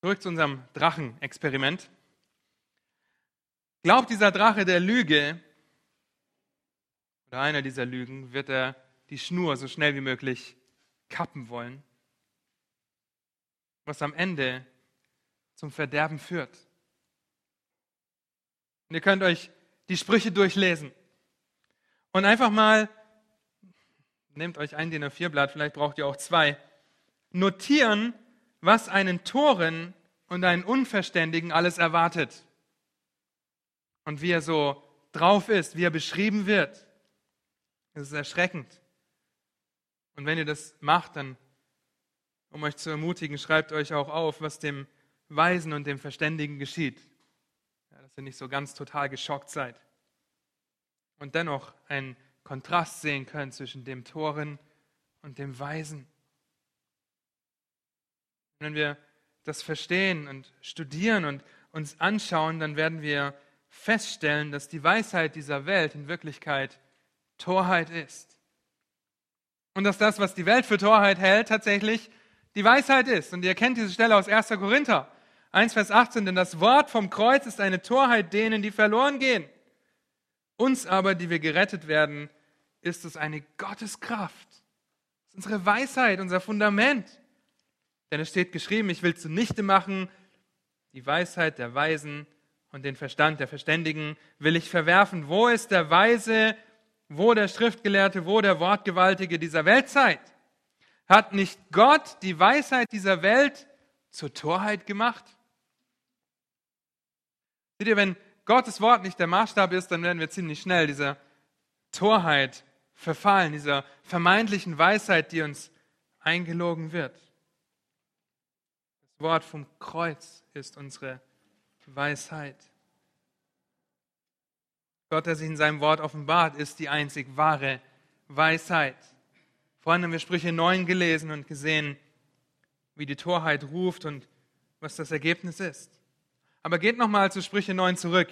Zurück zu unserem Drachenexperiment. Glaubt dieser Drache der Lüge, oder einer dieser Lügen, wird er die Schnur so schnell wie möglich kappen wollen was am Ende zum Verderben führt. Und ihr könnt euch die Sprüche durchlesen und einfach mal, nehmt euch ein DIN A4-Blatt, vielleicht braucht ihr auch zwei, notieren, was einen Toren und einen Unverständigen alles erwartet. Und wie er so drauf ist, wie er beschrieben wird. Das ist erschreckend. Und wenn ihr das macht, dann um euch zu ermutigen, schreibt euch auch auf, was dem Weisen und dem Verständigen geschieht. Ja, dass ihr nicht so ganz total geschockt seid. Und dennoch einen Kontrast sehen könnt zwischen dem Toren und dem Weisen. Wenn wir das verstehen und studieren und uns anschauen, dann werden wir feststellen, dass die Weisheit dieser Welt in Wirklichkeit Torheit ist. Und dass das, was die Welt für Torheit hält, tatsächlich die Weisheit ist. Und ihr kennt diese Stelle aus 1. Korinther 1, Vers 18, denn das Wort vom Kreuz ist eine Torheit denen, die verloren gehen. Uns aber, die wir gerettet werden, ist es eine Gotteskraft. Das ist unsere Weisheit, unser Fundament. Denn es steht geschrieben, ich will zunichte machen, die Weisheit der Weisen und den Verstand der Verständigen will ich verwerfen. Wo ist der Weise, wo der Schriftgelehrte, wo der Wortgewaltige dieser Weltzeit? Hat nicht Gott die Weisheit dieser Welt zur Torheit gemacht? Seht ihr, wenn Gottes Wort nicht der Maßstab ist, dann werden wir ziemlich schnell dieser Torheit verfallen, dieser vermeintlichen Weisheit, die uns eingelogen wird. Das Wort vom Kreuz ist unsere Weisheit. Gott, der sich in seinem Wort offenbart, ist die einzig wahre Weisheit. Vorhin haben wir Sprüche 9 gelesen und gesehen, wie die Torheit ruft und was das Ergebnis ist. Aber geht nochmal zu Sprüche 9 zurück.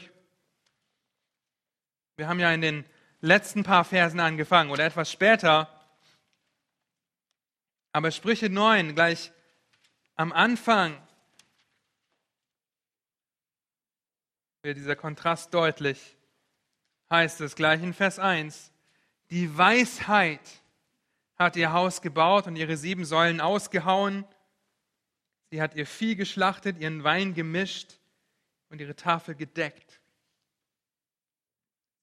Wir haben ja in den letzten paar Versen angefangen oder etwas später. Aber Sprüche 9 gleich am Anfang wird dieser Kontrast deutlich. Heißt es gleich in Vers 1, die Weisheit hat ihr Haus gebaut und ihre sieben Säulen ausgehauen. Sie hat ihr Vieh geschlachtet, ihren Wein gemischt und ihre Tafel gedeckt.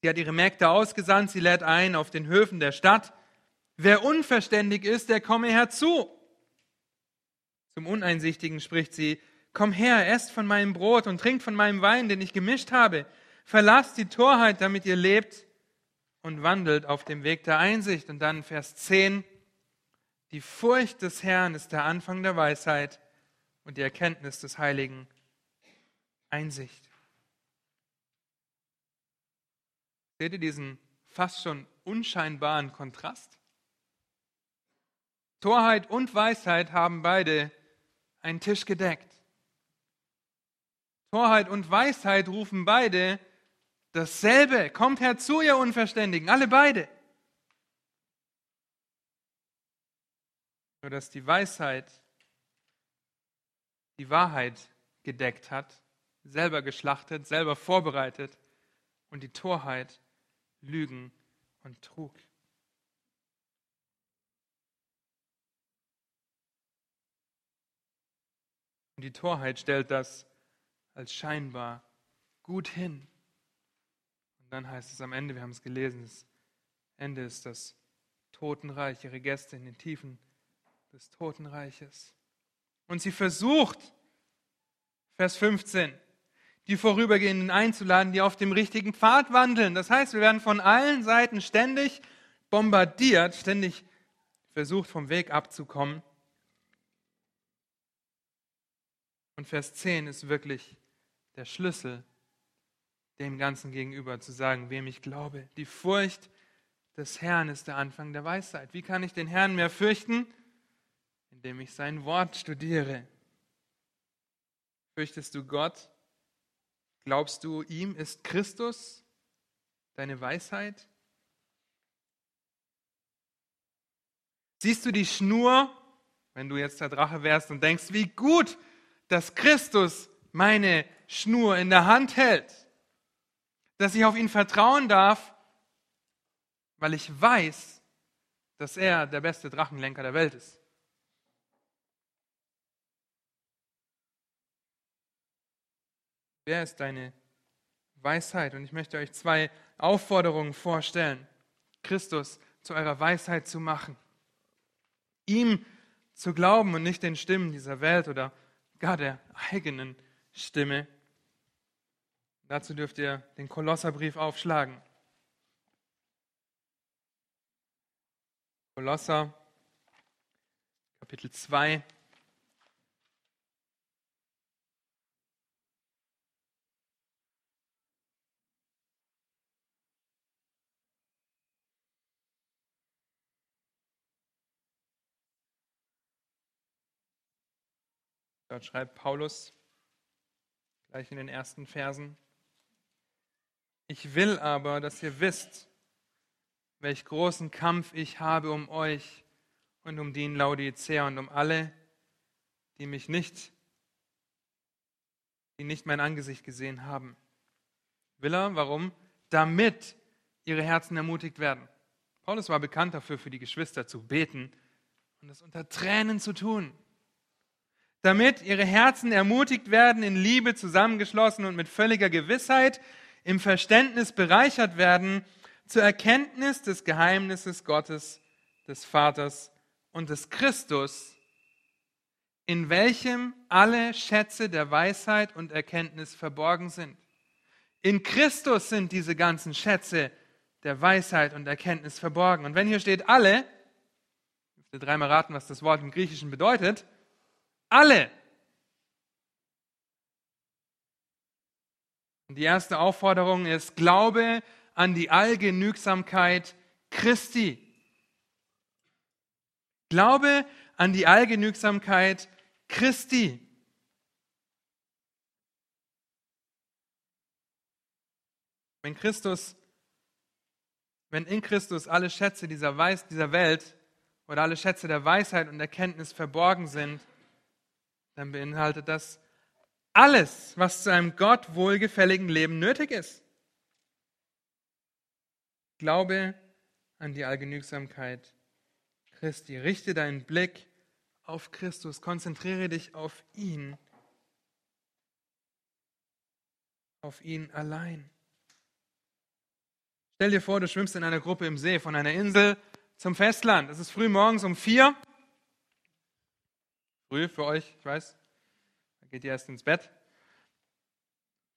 Sie hat ihre Mägde ausgesandt, sie lädt ein auf den Höfen der Stadt. Wer unverständig ist, der komme herzu. Zum Uneinsichtigen spricht sie, Komm her, esst von meinem Brot und trinkt von meinem Wein, den ich gemischt habe. Verlasst die Torheit, damit ihr lebt und wandelt auf dem Weg der Einsicht. Und dann Vers 10. Die Furcht des Herrn ist der Anfang der Weisheit und die Erkenntnis des Heiligen Einsicht. Seht ihr diesen fast schon unscheinbaren Kontrast? Torheit und Weisheit haben beide einen Tisch gedeckt. Torheit und Weisheit rufen beide dasselbe. Kommt herzu, ihr Unverständigen, alle beide. Nur dass die Weisheit die Wahrheit gedeckt hat selber geschlachtet, selber vorbereitet und die Torheit Lügen und Trug. Und die Torheit stellt das als scheinbar gut hin. Und dann heißt es am Ende, wir haben es gelesen, das Ende ist das Totenreich, ihre Gäste in den Tiefen des Totenreiches. Und sie versucht, Vers 15, die Vorübergehenden einzuladen, die auf dem richtigen Pfad wandeln. Das heißt, wir werden von allen Seiten ständig bombardiert, ständig versucht, vom Weg abzukommen. Und Vers 10 ist wirklich der Schlüssel dem Ganzen gegenüber, zu sagen, wem ich glaube. Die Furcht des Herrn ist der Anfang der Weisheit. Wie kann ich den Herrn mehr fürchten? Indem ich sein Wort studiere. Fürchtest du Gott? Glaubst du, ihm ist Christus deine Weisheit? Siehst du die Schnur, wenn du jetzt der Drache wärst und denkst, wie gut, dass Christus meine Schnur in der Hand hält, dass ich auf ihn vertrauen darf, weil ich weiß, dass er der beste Drachenlenker der Welt ist. Wer ist deine Weisheit? Und ich möchte euch zwei Aufforderungen vorstellen, Christus zu eurer Weisheit zu machen. Ihm zu glauben und nicht den Stimmen dieser Welt oder gar der eigenen Stimme. Dazu dürft ihr den Kolosserbrief aufschlagen. Kolosser, Kapitel 2. Dort schreibt Paulus gleich in den ersten Versen, ich will aber, dass ihr wisst, welch großen Kampf ich habe um euch und um die in Laodicea und um alle, die mich nicht, die nicht mein Angesicht gesehen haben. Will er? Warum? Damit ihre Herzen ermutigt werden. Paulus war bekannt dafür, für die Geschwister zu beten und das unter Tränen zu tun. Damit ihre Herzen ermutigt werden, in Liebe zusammengeschlossen und mit völliger Gewissheit im Verständnis bereichert werden zur Erkenntnis des Geheimnisses Gottes, des Vaters und des Christus, in welchem alle Schätze der Weisheit und Erkenntnis verborgen sind. In Christus sind diese ganzen Schätze der Weisheit und Erkenntnis verborgen. Und wenn hier steht alle, ich dreimal raten, was das Wort im Griechischen bedeutet, alle. Die erste Aufforderung ist, glaube an die Allgenügsamkeit Christi. Glaube an die Allgenügsamkeit Christi. Wenn Christus, wenn in Christus alle Schätze dieser, Weis, dieser Welt oder alle Schätze der Weisheit und Erkenntnis verborgen sind, dann beinhaltet das alles, was zu einem Gott wohlgefälligen Leben nötig ist. Glaube an die Allgenügsamkeit Christi. Richte deinen Blick auf Christus. Konzentriere dich auf ihn. Auf ihn allein. Stell dir vor, du schwimmst in einer Gruppe im See von einer Insel zum Festland. Es ist früh morgens um vier. Früh für euch, ich weiß. Da geht ihr erst ins Bett.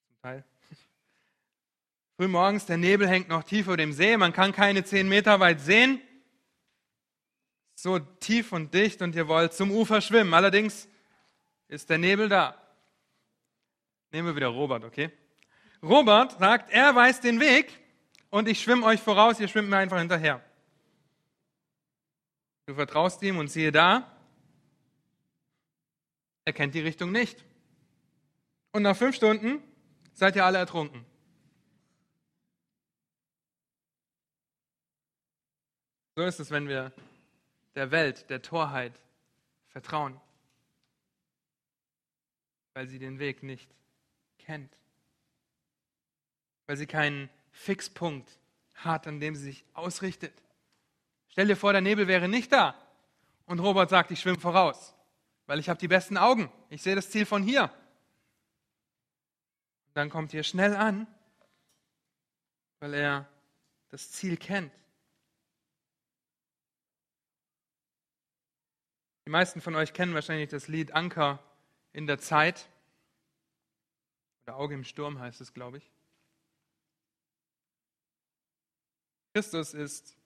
Zum Teil. Frühmorgens, der Nebel hängt noch tief über dem See, man kann keine zehn Meter weit sehen. So tief und dicht und ihr wollt zum Ufer schwimmen. Allerdings ist der Nebel da. Nehmen wir wieder Robert, okay? Robert sagt, er weiß den Weg und ich schwimme euch voraus, ihr schwimmt mir einfach hinterher. Du vertraust ihm und siehe da, er kennt die Richtung nicht. Und nach fünf Stunden seid ihr alle ertrunken. So ist es, wenn wir der Welt, der Torheit vertrauen, weil sie den Weg nicht kennt, weil sie keinen Fixpunkt hat, an dem sie sich ausrichtet. Stell dir vor, der Nebel wäre nicht da und Robert sagt, ich schwimme voraus, weil ich habe die besten Augen, ich sehe das Ziel von hier. Dann kommt ihr schnell an, weil er das Ziel kennt. Die meisten von euch kennen wahrscheinlich das Lied Anker in der Zeit. Oder Auge im Sturm heißt es, glaube ich. Christus ist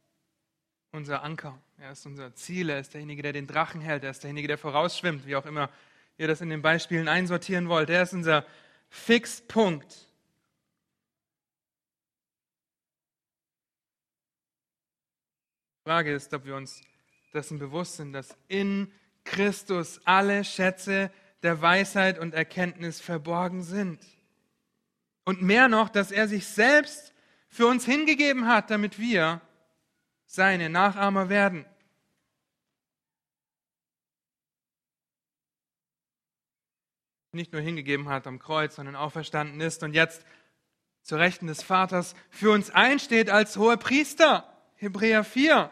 unser Anker. Er ist unser Ziel. Er ist derjenige, der den Drachen hält. Er ist derjenige, der vorausschwimmt, wie auch immer ihr das in den Beispielen einsortieren wollt. Er ist unser Fixpunkt. Die Frage ist, ob wir uns dessen bewusst sind, dass in Christus alle Schätze der Weisheit und Erkenntnis verborgen sind. Und mehr noch, dass er sich selbst für uns hingegeben hat, damit wir seine Nachahmer werden. Nicht nur hingegeben hat am Kreuz, sondern auferstanden ist und jetzt zur Rechten des Vaters für uns einsteht als hoher Priester. Hebräer 4.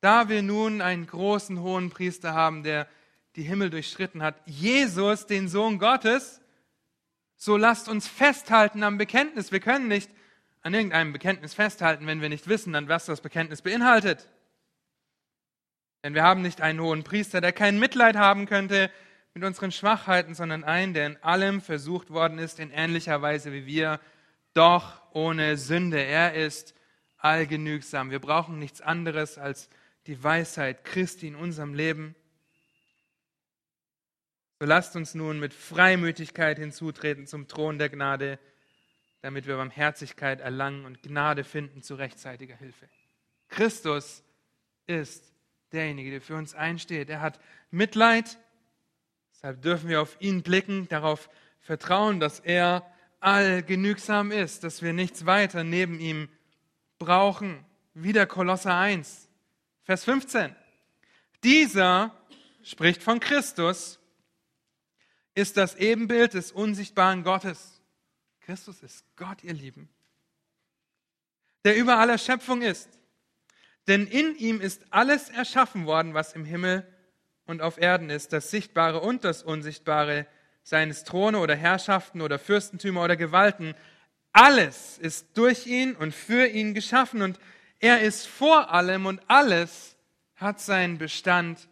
Da wir nun einen großen hohen Priester haben, der die Himmel durchschritten hat, Jesus, den Sohn Gottes, so lasst uns festhalten am Bekenntnis. Wir können nicht an irgendeinem Bekenntnis festhalten, wenn wir nicht wissen, an was das Bekenntnis beinhaltet. Denn wir haben nicht einen hohen Priester, der kein Mitleid haben könnte mit unseren Schwachheiten, sondern einen, der in allem versucht worden ist, in ähnlicher Weise wie wir, doch ohne Sünde. Er ist allgenügsam. Wir brauchen nichts anderes als die Weisheit Christi in unserem Leben. So lasst uns nun mit Freimütigkeit hinzutreten zum Thron der Gnade, damit wir Barmherzigkeit erlangen und Gnade finden zu rechtzeitiger Hilfe. Christus ist derjenige, der für uns einsteht. Er hat Mitleid, deshalb dürfen wir auf ihn blicken, darauf vertrauen, dass er allgenügsam ist, dass wir nichts weiter neben ihm brauchen. wieder Kolosser 1, Vers 15. Dieser spricht von Christus, ist das Ebenbild des unsichtbaren Gottes. Christus ist Gott, ihr Lieben, der über aller Schöpfung ist. Denn in ihm ist alles erschaffen worden, was im Himmel und auf Erden ist, das Sichtbare und das Unsichtbare, seines Throne oder Herrschaften oder Fürstentümer oder Gewalten. Alles ist durch ihn und für ihn geschaffen und er ist vor allem und alles hat seinen Bestand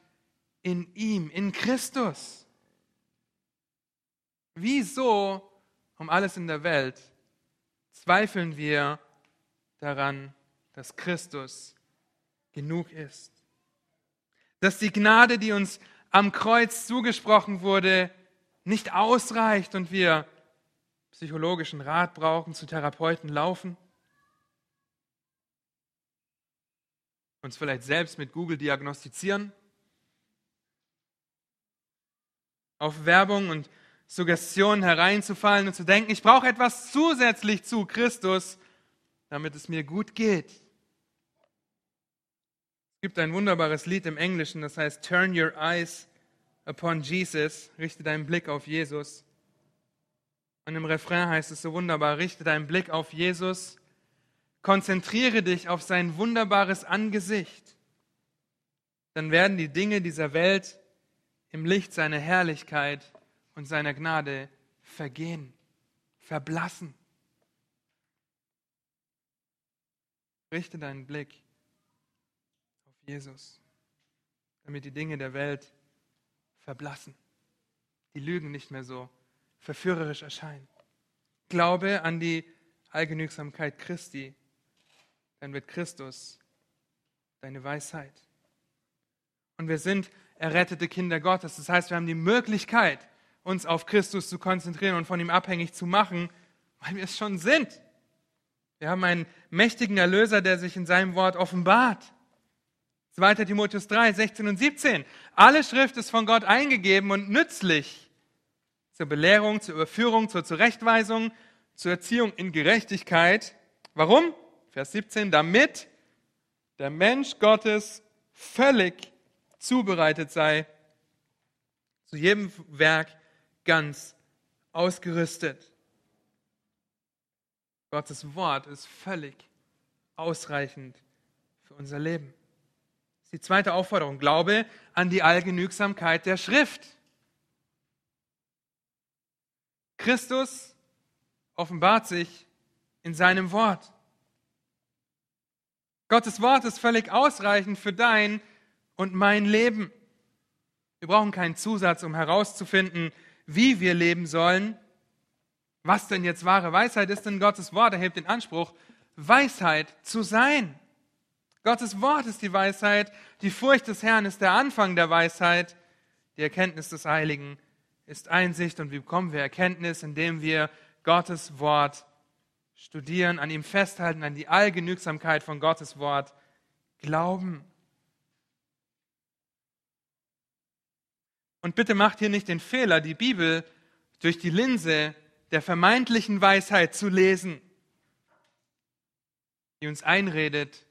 in ihm, in Christus. Wieso um alles in der Welt zweifeln wir daran, dass Christus genug ist? Dass die Gnade, die uns am Kreuz zugesprochen wurde, nicht ausreicht und wir psychologischen Rat brauchen, zu Therapeuten laufen? Uns vielleicht selbst mit Google diagnostizieren? Auf Werbung und Suggestionen hereinzufallen und zu denken, ich brauche etwas zusätzlich zu Christus, damit es mir gut geht. Es gibt ein wunderbares Lied im Englischen, das heißt Turn Your Eyes upon Jesus, richte deinen Blick auf Jesus. Und im Refrain heißt es so wunderbar, richte deinen Blick auf Jesus, konzentriere dich auf sein wunderbares Angesicht. Dann werden die Dinge dieser Welt im Licht seiner Herrlichkeit und seiner Gnade vergehen, verblassen. Richte deinen Blick auf Jesus, damit die Dinge der Welt verblassen, die Lügen nicht mehr so verführerisch erscheinen. Glaube an die Allgenügsamkeit Christi, dann wird Christus deine Weisheit. Und wir sind errettete Kinder Gottes. Das heißt, wir haben die Möglichkeit, uns auf Christus zu konzentrieren und von ihm abhängig zu machen, weil wir es schon sind. Wir haben einen mächtigen Erlöser, der sich in seinem Wort offenbart. 2. Timotheus 3, 16 und 17. Alle Schrift ist von Gott eingegeben und nützlich zur Belehrung, zur Überführung, zur Zurechtweisung, zur Erziehung in Gerechtigkeit. Warum? Vers 17, damit der Mensch Gottes völlig zubereitet sei, zu jedem Werk ganz ausgerüstet. Gottes Wort ist völlig ausreichend für unser Leben. Die zweite Aufforderung, Glaube an die Allgenügsamkeit der Schrift. Christus offenbart sich in seinem Wort. Gottes Wort ist völlig ausreichend für dein und mein Leben. Wir brauchen keinen Zusatz, um herauszufinden, wie wir leben sollen. Was denn jetzt wahre Weisheit ist, denn Gottes Wort erhebt den Anspruch, Weisheit zu sein. Gottes Wort ist die Weisheit, die Furcht des Herrn ist der Anfang der Weisheit, die Erkenntnis des Heiligen ist Einsicht. Und wie bekommen wir Erkenntnis? Indem wir Gottes Wort studieren, an ihm festhalten, an die Allgenügsamkeit von Gottes Wort glauben. Und bitte macht hier nicht den Fehler, die Bibel durch die Linse der vermeintlichen Weisheit zu lesen, die uns einredet,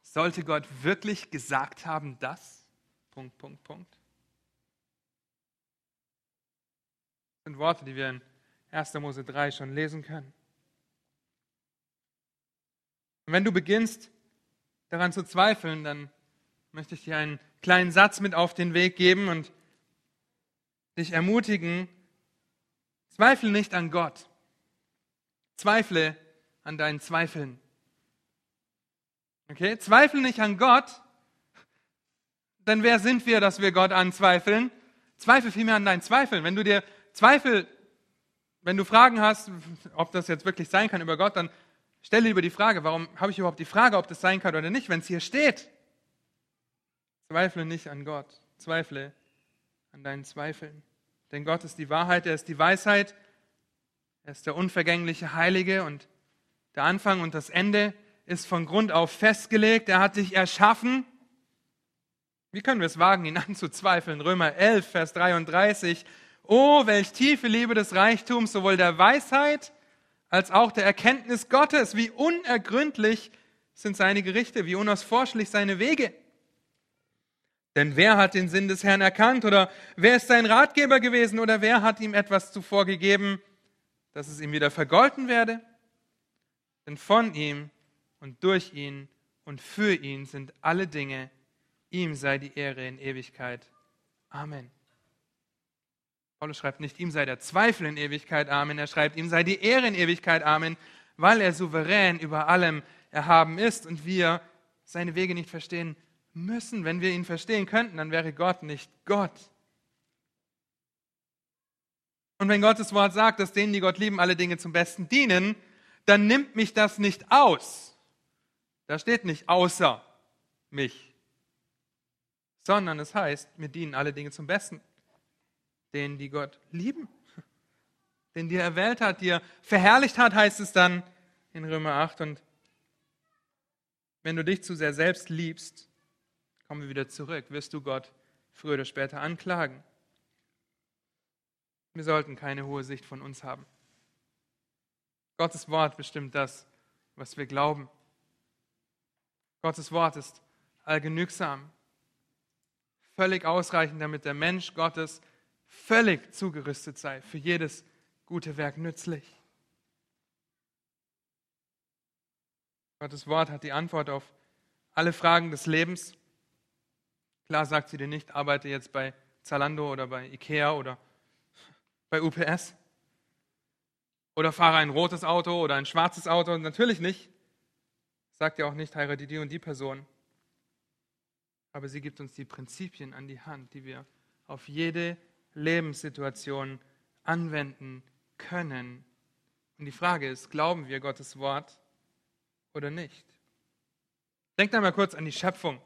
sollte Gott wirklich gesagt haben, das? Punkt, Punkt, Punkt. Das sind Worte, die wir in 1. Mose 3 schon lesen können. Und wenn du beginnst daran zu zweifeln, dann möchte ich dir einen kleinen Satz mit auf den Weg geben und dich ermutigen, zweifle nicht an Gott. Zweifle an deinen Zweifeln. Okay? Zweifel nicht an Gott, denn wer sind wir, dass wir Gott anzweifeln? Zweifel vielmehr an deinen Zweifeln. Wenn du dir Zweifel, wenn du Fragen hast, ob das jetzt wirklich sein kann über Gott, dann stelle lieber die Frage, warum habe ich überhaupt die Frage, ob das sein kann oder nicht, wenn es hier steht? Zweifle nicht an Gott, zweifle an deinen Zweifeln. Denn Gott ist die Wahrheit, er ist die Weisheit, er ist der unvergängliche Heilige und der Anfang und das Ende ist von Grund auf festgelegt. Er hat dich erschaffen. Wie können wir es wagen, ihn anzuzweifeln? Römer 11, Vers 33. Oh, welch tiefe Liebe des Reichtums, sowohl der Weisheit als auch der Erkenntnis Gottes. Wie unergründlich sind seine Gerichte, wie unausforschlich seine Wege. Denn wer hat den Sinn des Herrn erkannt oder wer ist sein Ratgeber gewesen oder wer hat ihm etwas zuvor gegeben, dass es ihm wieder vergolten werde? Denn von ihm und durch ihn und für ihn sind alle Dinge. Ihm sei die Ehre in Ewigkeit. Amen. Paulus schreibt nicht, ihm sei der Zweifel in Ewigkeit. Amen. Er schreibt, ihm sei die Ehre in Ewigkeit. Amen. Weil er souverän über allem erhaben ist und wir seine Wege nicht verstehen müssen. Wenn wir ihn verstehen könnten, dann wäre Gott nicht Gott. Und wenn Gottes Wort sagt, dass denen, die Gott lieben, alle Dinge zum Besten dienen, dann nimmt mich das nicht aus. Da steht nicht außer mich, sondern es heißt, mir dienen alle Dinge zum Besten. Denen, die Gott lieben, den die er erwählt hat, die er verherrlicht hat, heißt es dann in Römer 8. Und wenn du dich zu sehr selbst liebst, kommen wir wieder zurück, wirst du Gott früher oder später anklagen. Wir sollten keine hohe Sicht von uns haben. Gottes Wort bestimmt das, was wir glauben. Gottes Wort ist allgenügsam, völlig ausreichend, damit der Mensch Gottes völlig zugerüstet sei, für jedes gute Werk nützlich. Gottes Wort hat die Antwort auf alle Fragen des Lebens. Klar sagt sie dir nicht, arbeite jetzt bei Zalando oder bei Ikea oder bei UPS oder fahre ein rotes Auto oder ein schwarzes Auto. Natürlich nicht. Sagt ja auch nicht, heirate die und die Person. Aber sie gibt uns die Prinzipien an die Hand, die wir auf jede Lebenssituation anwenden können. Und die Frage ist, glauben wir Gottes Wort oder nicht? Denkt einmal kurz an die Schöpfung.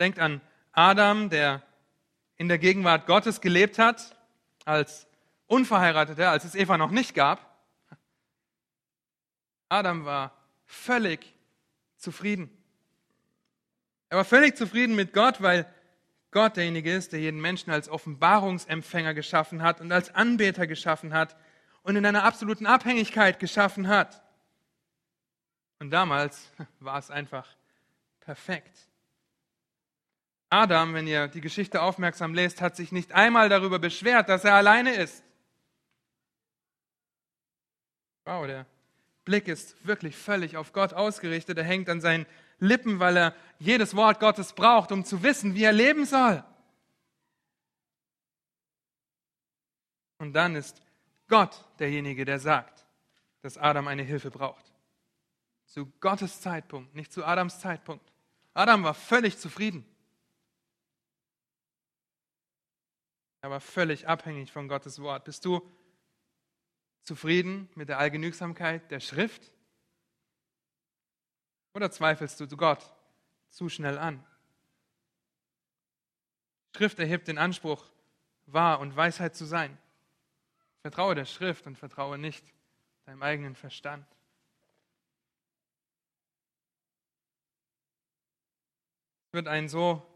Denkt an Adam, der in der Gegenwart Gottes gelebt hat, als Unverheirateter, als es Eva noch nicht gab. Adam war völlig zufrieden. Er war völlig zufrieden mit Gott, weil Gott derjenige ist, der jeden Menschen als Offenbarungsempfänger geschaffen hat und als Anbeter geschaffen hat und in einer absoluten Abhängigkeit geschaffen hat. Und damals war es einfach perfekt. Adam, wenn ihr die Geschichte aufmerksam lest, hat sich nicht einmal darüber beschwert, dass er alleine ist. Wow, der Blick ist wirklich völlig auf Gott ausgerichtet. Er hängt an seinen Lippen, weil er jedes Wort Gottes braucht, um zu wissen, wie er leben soll. Und dann ist Gott derjenige, der sagt, dass Adam eine Hilfe braucht. Zu Gottes Zeitpunkt, nicht zu Adams Zeitpunkt. Adam war völlig zufrieden. Er war völlig abhängig von Gottes Wort. Bist du zufrieden mit der Allgenügsamkeit der Schrift? Oder zweifelst du Gott zu schnell an? Schrift erhebt den Anspruch, wahr und Weisheit zu sein. Vertraue der Schrift und vertraue nicht deinem eigenen Verstand. Es wird einen so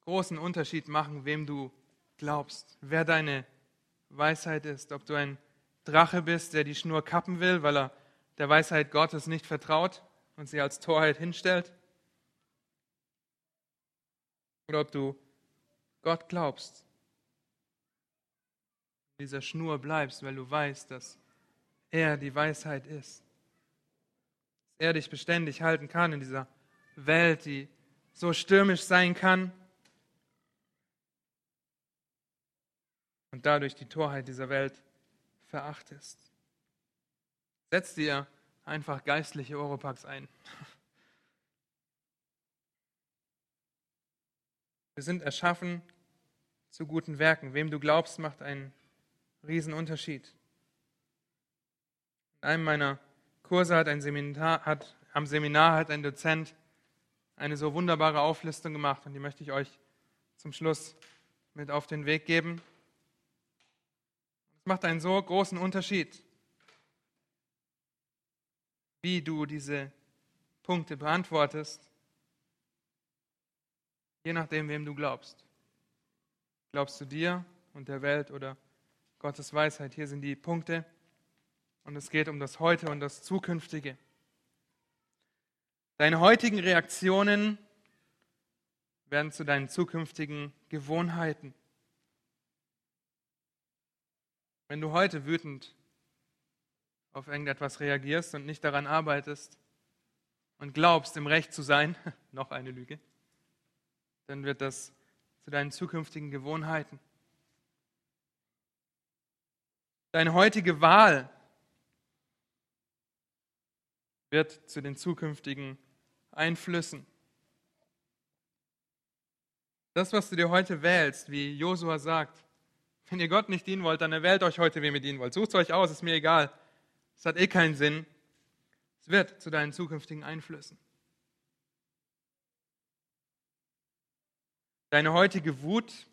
großen Unterschied machen, wem du glaubst, wer deine Weisheit ist, ob du ein Drache bist, der die Schnur kappen will, weil er der Weisheit Gottes nicht vertraut und sie als Torheit hinstellt, oder ob du Gott glaubst, dieser Schnur bleibst, weil du weißt, dass er die Weisheit ist, dass er dich beständig halten kann in dieser Welt, die so stürmisch sein kann und dadurch die Torheit dieser Welt verachtest. Setz dir einfach geistliche Europax ein. Wir sind erschaffen zu guten Werken. Wem du glaubst, macht einen Riesenunterschied. In einem meiner Kurse hat ein Seminar, hat, am Seminar hat ein Dozent eine so wunderbare Auflistung gemacht und die möchte ich euch zum Schluss mit auf den Weg geben macht einen so großen Unterschied, wie du diese Punkte beantwortest, je nachdem, wem du glaubst. Glaubst du dir und der Welt oder Gottes Weisheit? Hier sind die Punkte. Und es geht um das Heute und das Zukünftige. Deine heutigen Reaktionen werden zu deinen zukünftigen Gewohnheiten. Wenn du heute wütend auf irgendetwas reagierst und nicht daran arbeitest und glaubst, im Recht zu sein, noch eine Lüge, dann wird das zu deinen zukünftigen Gewohnheiten. Deine heutige Wahl wird zu den zukünftigen Einflüssen. Das, was du dir heute wählst, wie Josua sagt, wenn ihr Gott nicht dienen wollt, dann erwählt euch heute, wem ihr dienen wollt. Sucht euch aus, ist mir egal. Es hat eh keinen Sinn. Es wird zu deinen zukünftigen Einflüssen. Deine heutige Wut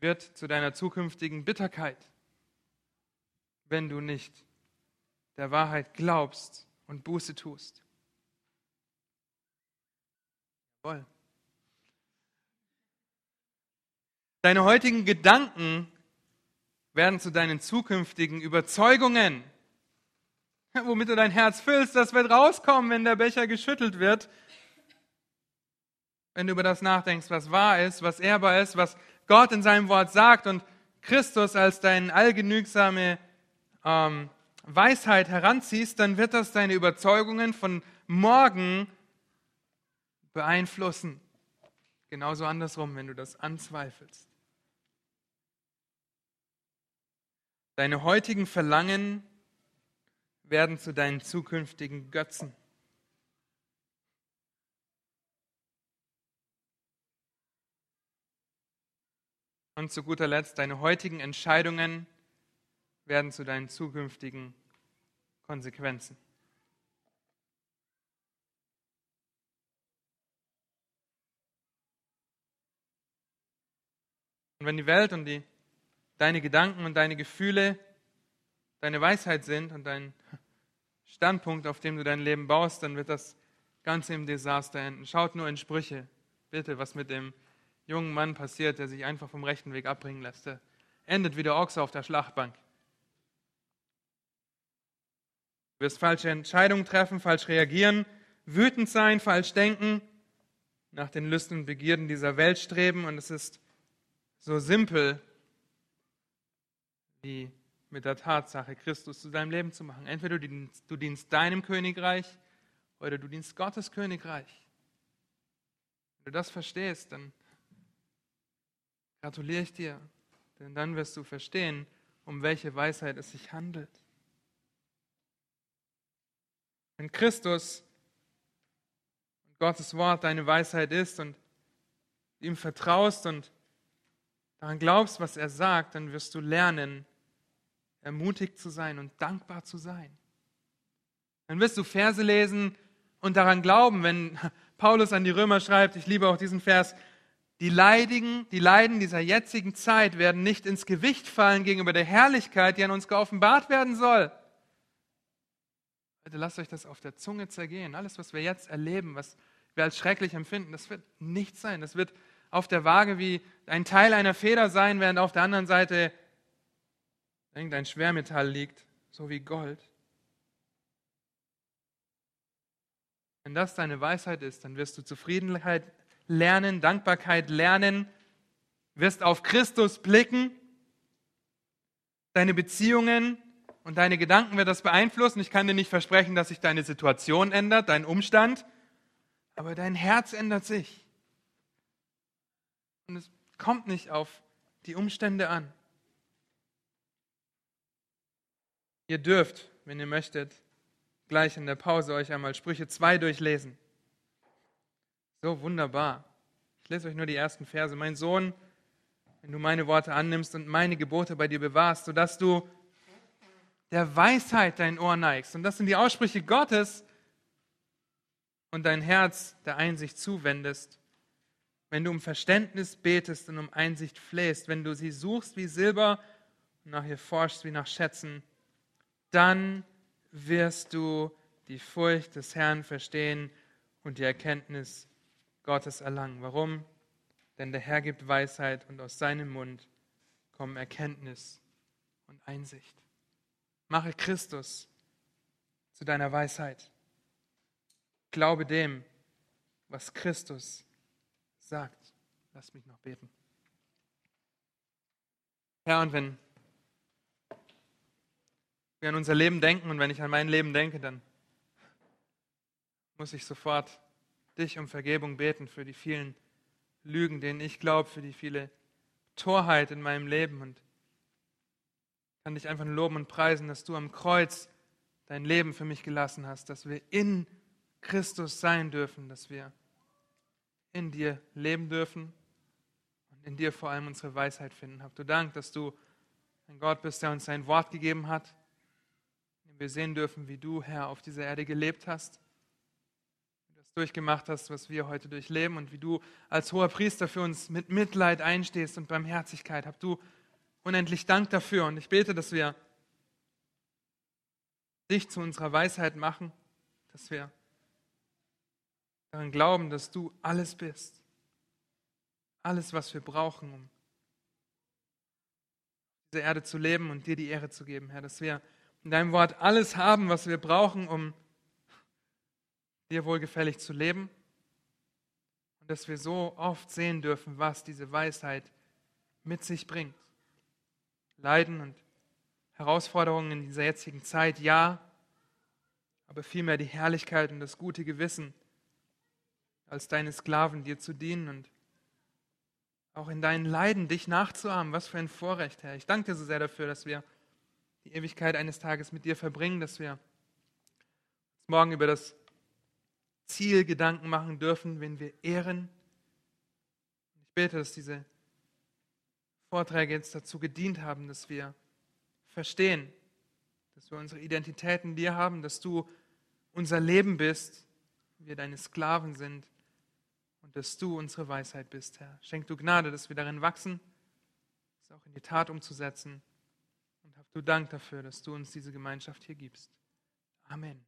wird zu deiner zukünftigen Bitterkeit, wenn du nicht der Wahrheit glaubst und Buße tust. Jawohl. Deine heutigen Gedanken werden zu deinen zukünftigen Überzeugungen. Womit du dein Herz füllst, das wird rauskommen, wenn der Becher geschüttelt wird. Wenn du über das nachdenkst, was wahr ist, was ehrbar ist, was Gott in seinem Wort sagt und Christus als deine allgenügsame ähm, Weisheit heranziehst, dann wird das deine Überzeugungen von morgen beeinflussen. Genauso andersrum, wenn du das anzweifelst. Deine heutigen Verlangen werden zu deinen zukünftigen Götzen. Und zu guter Letzt, deine heutigen Entscheidungen werden zu deinen zukünftigen Konsequenzen. Und wenn die Welt und die deine Gedanken und deine Gefühle deine Weisheit sind und dein Standpunkt, auf dem du dein Leben baust, dann wird das Ganze im Desaster enden. Schaut nur in Sprüche, bitte, was mit dem jungen Mann passiert, der sich einfach vom rechten Weg abbringen lässt. Der endet wie der Ochse auf der Schlachtbank. Du wirst falsche Entscheidungen treffen, falsch reagieren, wütend sein, falsch denken, nach den Lüsten und Begierden dieser Welt streben. Und es ist so simpel, wie mit der Tatsache, Christus zu deinem Leben zu machen. Entweder du dienst, du dienst deinem Königreich oder du dienst Gottes Königreich. Wenn du das verstehst, dann gratuliere ich dir, denn dann wirst du verstehen, um welche Weisheit es sich handelt. Wenn Christus und Gottes Wort deine Weisheit ist und ihm vertraust und daran glaubst, was er sagt, dann wirst du lernen, ermutigt zu sein und dankbar zu sein. Dann wirst du Verse lesen und daran glauben, wenn Paulus an die Römer schreibt, ich liebe auch diesen Vers, die Leidigen, die Leiden dieser jetzigen Zeit werden nicht ins Gewicht fallen gegenüber der Herrlichkeit, die an uns geoffenbart werden soll. Bitte lasst euch das auf der Zunge zergehen. Alles, was wir jetzt erleben, was wir als schrecklich empfinden, das wird nichts sein. Das wird auf der Waage wie ein Teil einer Feder sein, während auf der anderen Seite irgendein Schwermetall liegt, so wie Gold. Wenn das deine Weisheit ist, dann wirst du Zufriedenheit lernen, Dankbarkeit lernen, wirst auf Christus blicken, deine Beziehungen und deine Gedanken wird das beeinflussen. Ich kann dir nicht versprechen, dass sich deine Situation ändert, dein Umstand, aber dein Herz ändert sich. Und es kommt nicht auf die Umstände an. Ihr dürft, wenn ihr möchtet, gleich in der Pause euch einmal Sprüche 2 durchlesen. So wunderbar. Ich lese euch nur die ersten Verse. Mein Sohn, wenn du meine Worte annimmst und meine Gebote bei dir bewahrst, sodass du der Weisheit dein Ohr neigst. Und das sind die Aussprüche Gottes und dein Herz der Einsicht zuwendest. Wenn du um Verständnis betest und um Einsicht flehst, wenn du sie suchst wie Silber und nach ihr forschst wie nach Schätzen, dann wirst du die Furcht des Herrn verstehen und die Erkenntnis Gottes erlangen. Warum? Denn der Herr gibt Weisheit und aus seinem Mund kommen Erkenntnis und Einsicht. Mache Christus zu deiner Weisheit. Glaube dem, was Christus sagt. Lass mich noch beten. Herr, und wenn wir an unser Leben denken. Und wenn ich an mein Leben denke, dann muss ich sofort dich um Vergebung beten für die vielen Lügen, denen ich glaube, für die viele Torheit in meinem Leben. Und kann dich einfach loben und preisen, dass du am Kreuz dein Leben für mich gelassen hast, dass wir in Christus sein dürfen, dass wir in dir leben dürfen und in dir vor allem unsere Weisheit finden. Hab du Dank, dass du ein Gott bist, der uns sein Wort gegeben hat, wir sehen dürfen, wie du, Herr, auf dieser Erde gelebt hast, wie du das durchgemacht hast, was wir heute durchleben und wie du als hoher Priester für uns mit Mitleid einstehst und Barmherzigkeit. Hab du unendlich Dank dafür und ich bete, dass wir dich zu unserer Weisheit machen, dass wir daran glauben, dass du alles bist. Alles, was wir brauchen, um diese Erde zu leben und dir die Ehre zu geben, Herr, dass wir in deinem Wort alles haben, was wir brauchen, um dir wohlgefällig zu leben. Und dass wir so oft sehen dürfen, was diese Weisheit mit sich bringt. Leiden und Herausforderungen in dieser jetzigen Zeit, ja, aber vielmehr die Herrlichkeit und das gute Gewissen, als deine Sklaven dir zu dienen und auch in deinen Leiden dich nachzuahmen. Was für ein Vorrecht, Herr. Ich danke dir so sehr dafür, dass wir die Ewigkeit eines Tages mit dir verbringen, dass wir uns morgen über das Ziel Gedanken machen dürfen, wenn wir ehren. Ich bete, dass diese Vorträge jetzt dazu gedient haben, dass wir verstehen, dass wir unsere Identität in dir haben, dass du unser Leben bist, wir deine Sklaven sind und dass du unsere Weisheit bist, Herr. Schenk du Gnade, dass wir darin wachsen, es auch in die Tat umzusetzen. Du Dank dafür, dass du uns diese Gemeinschaft hier gibst. Amen.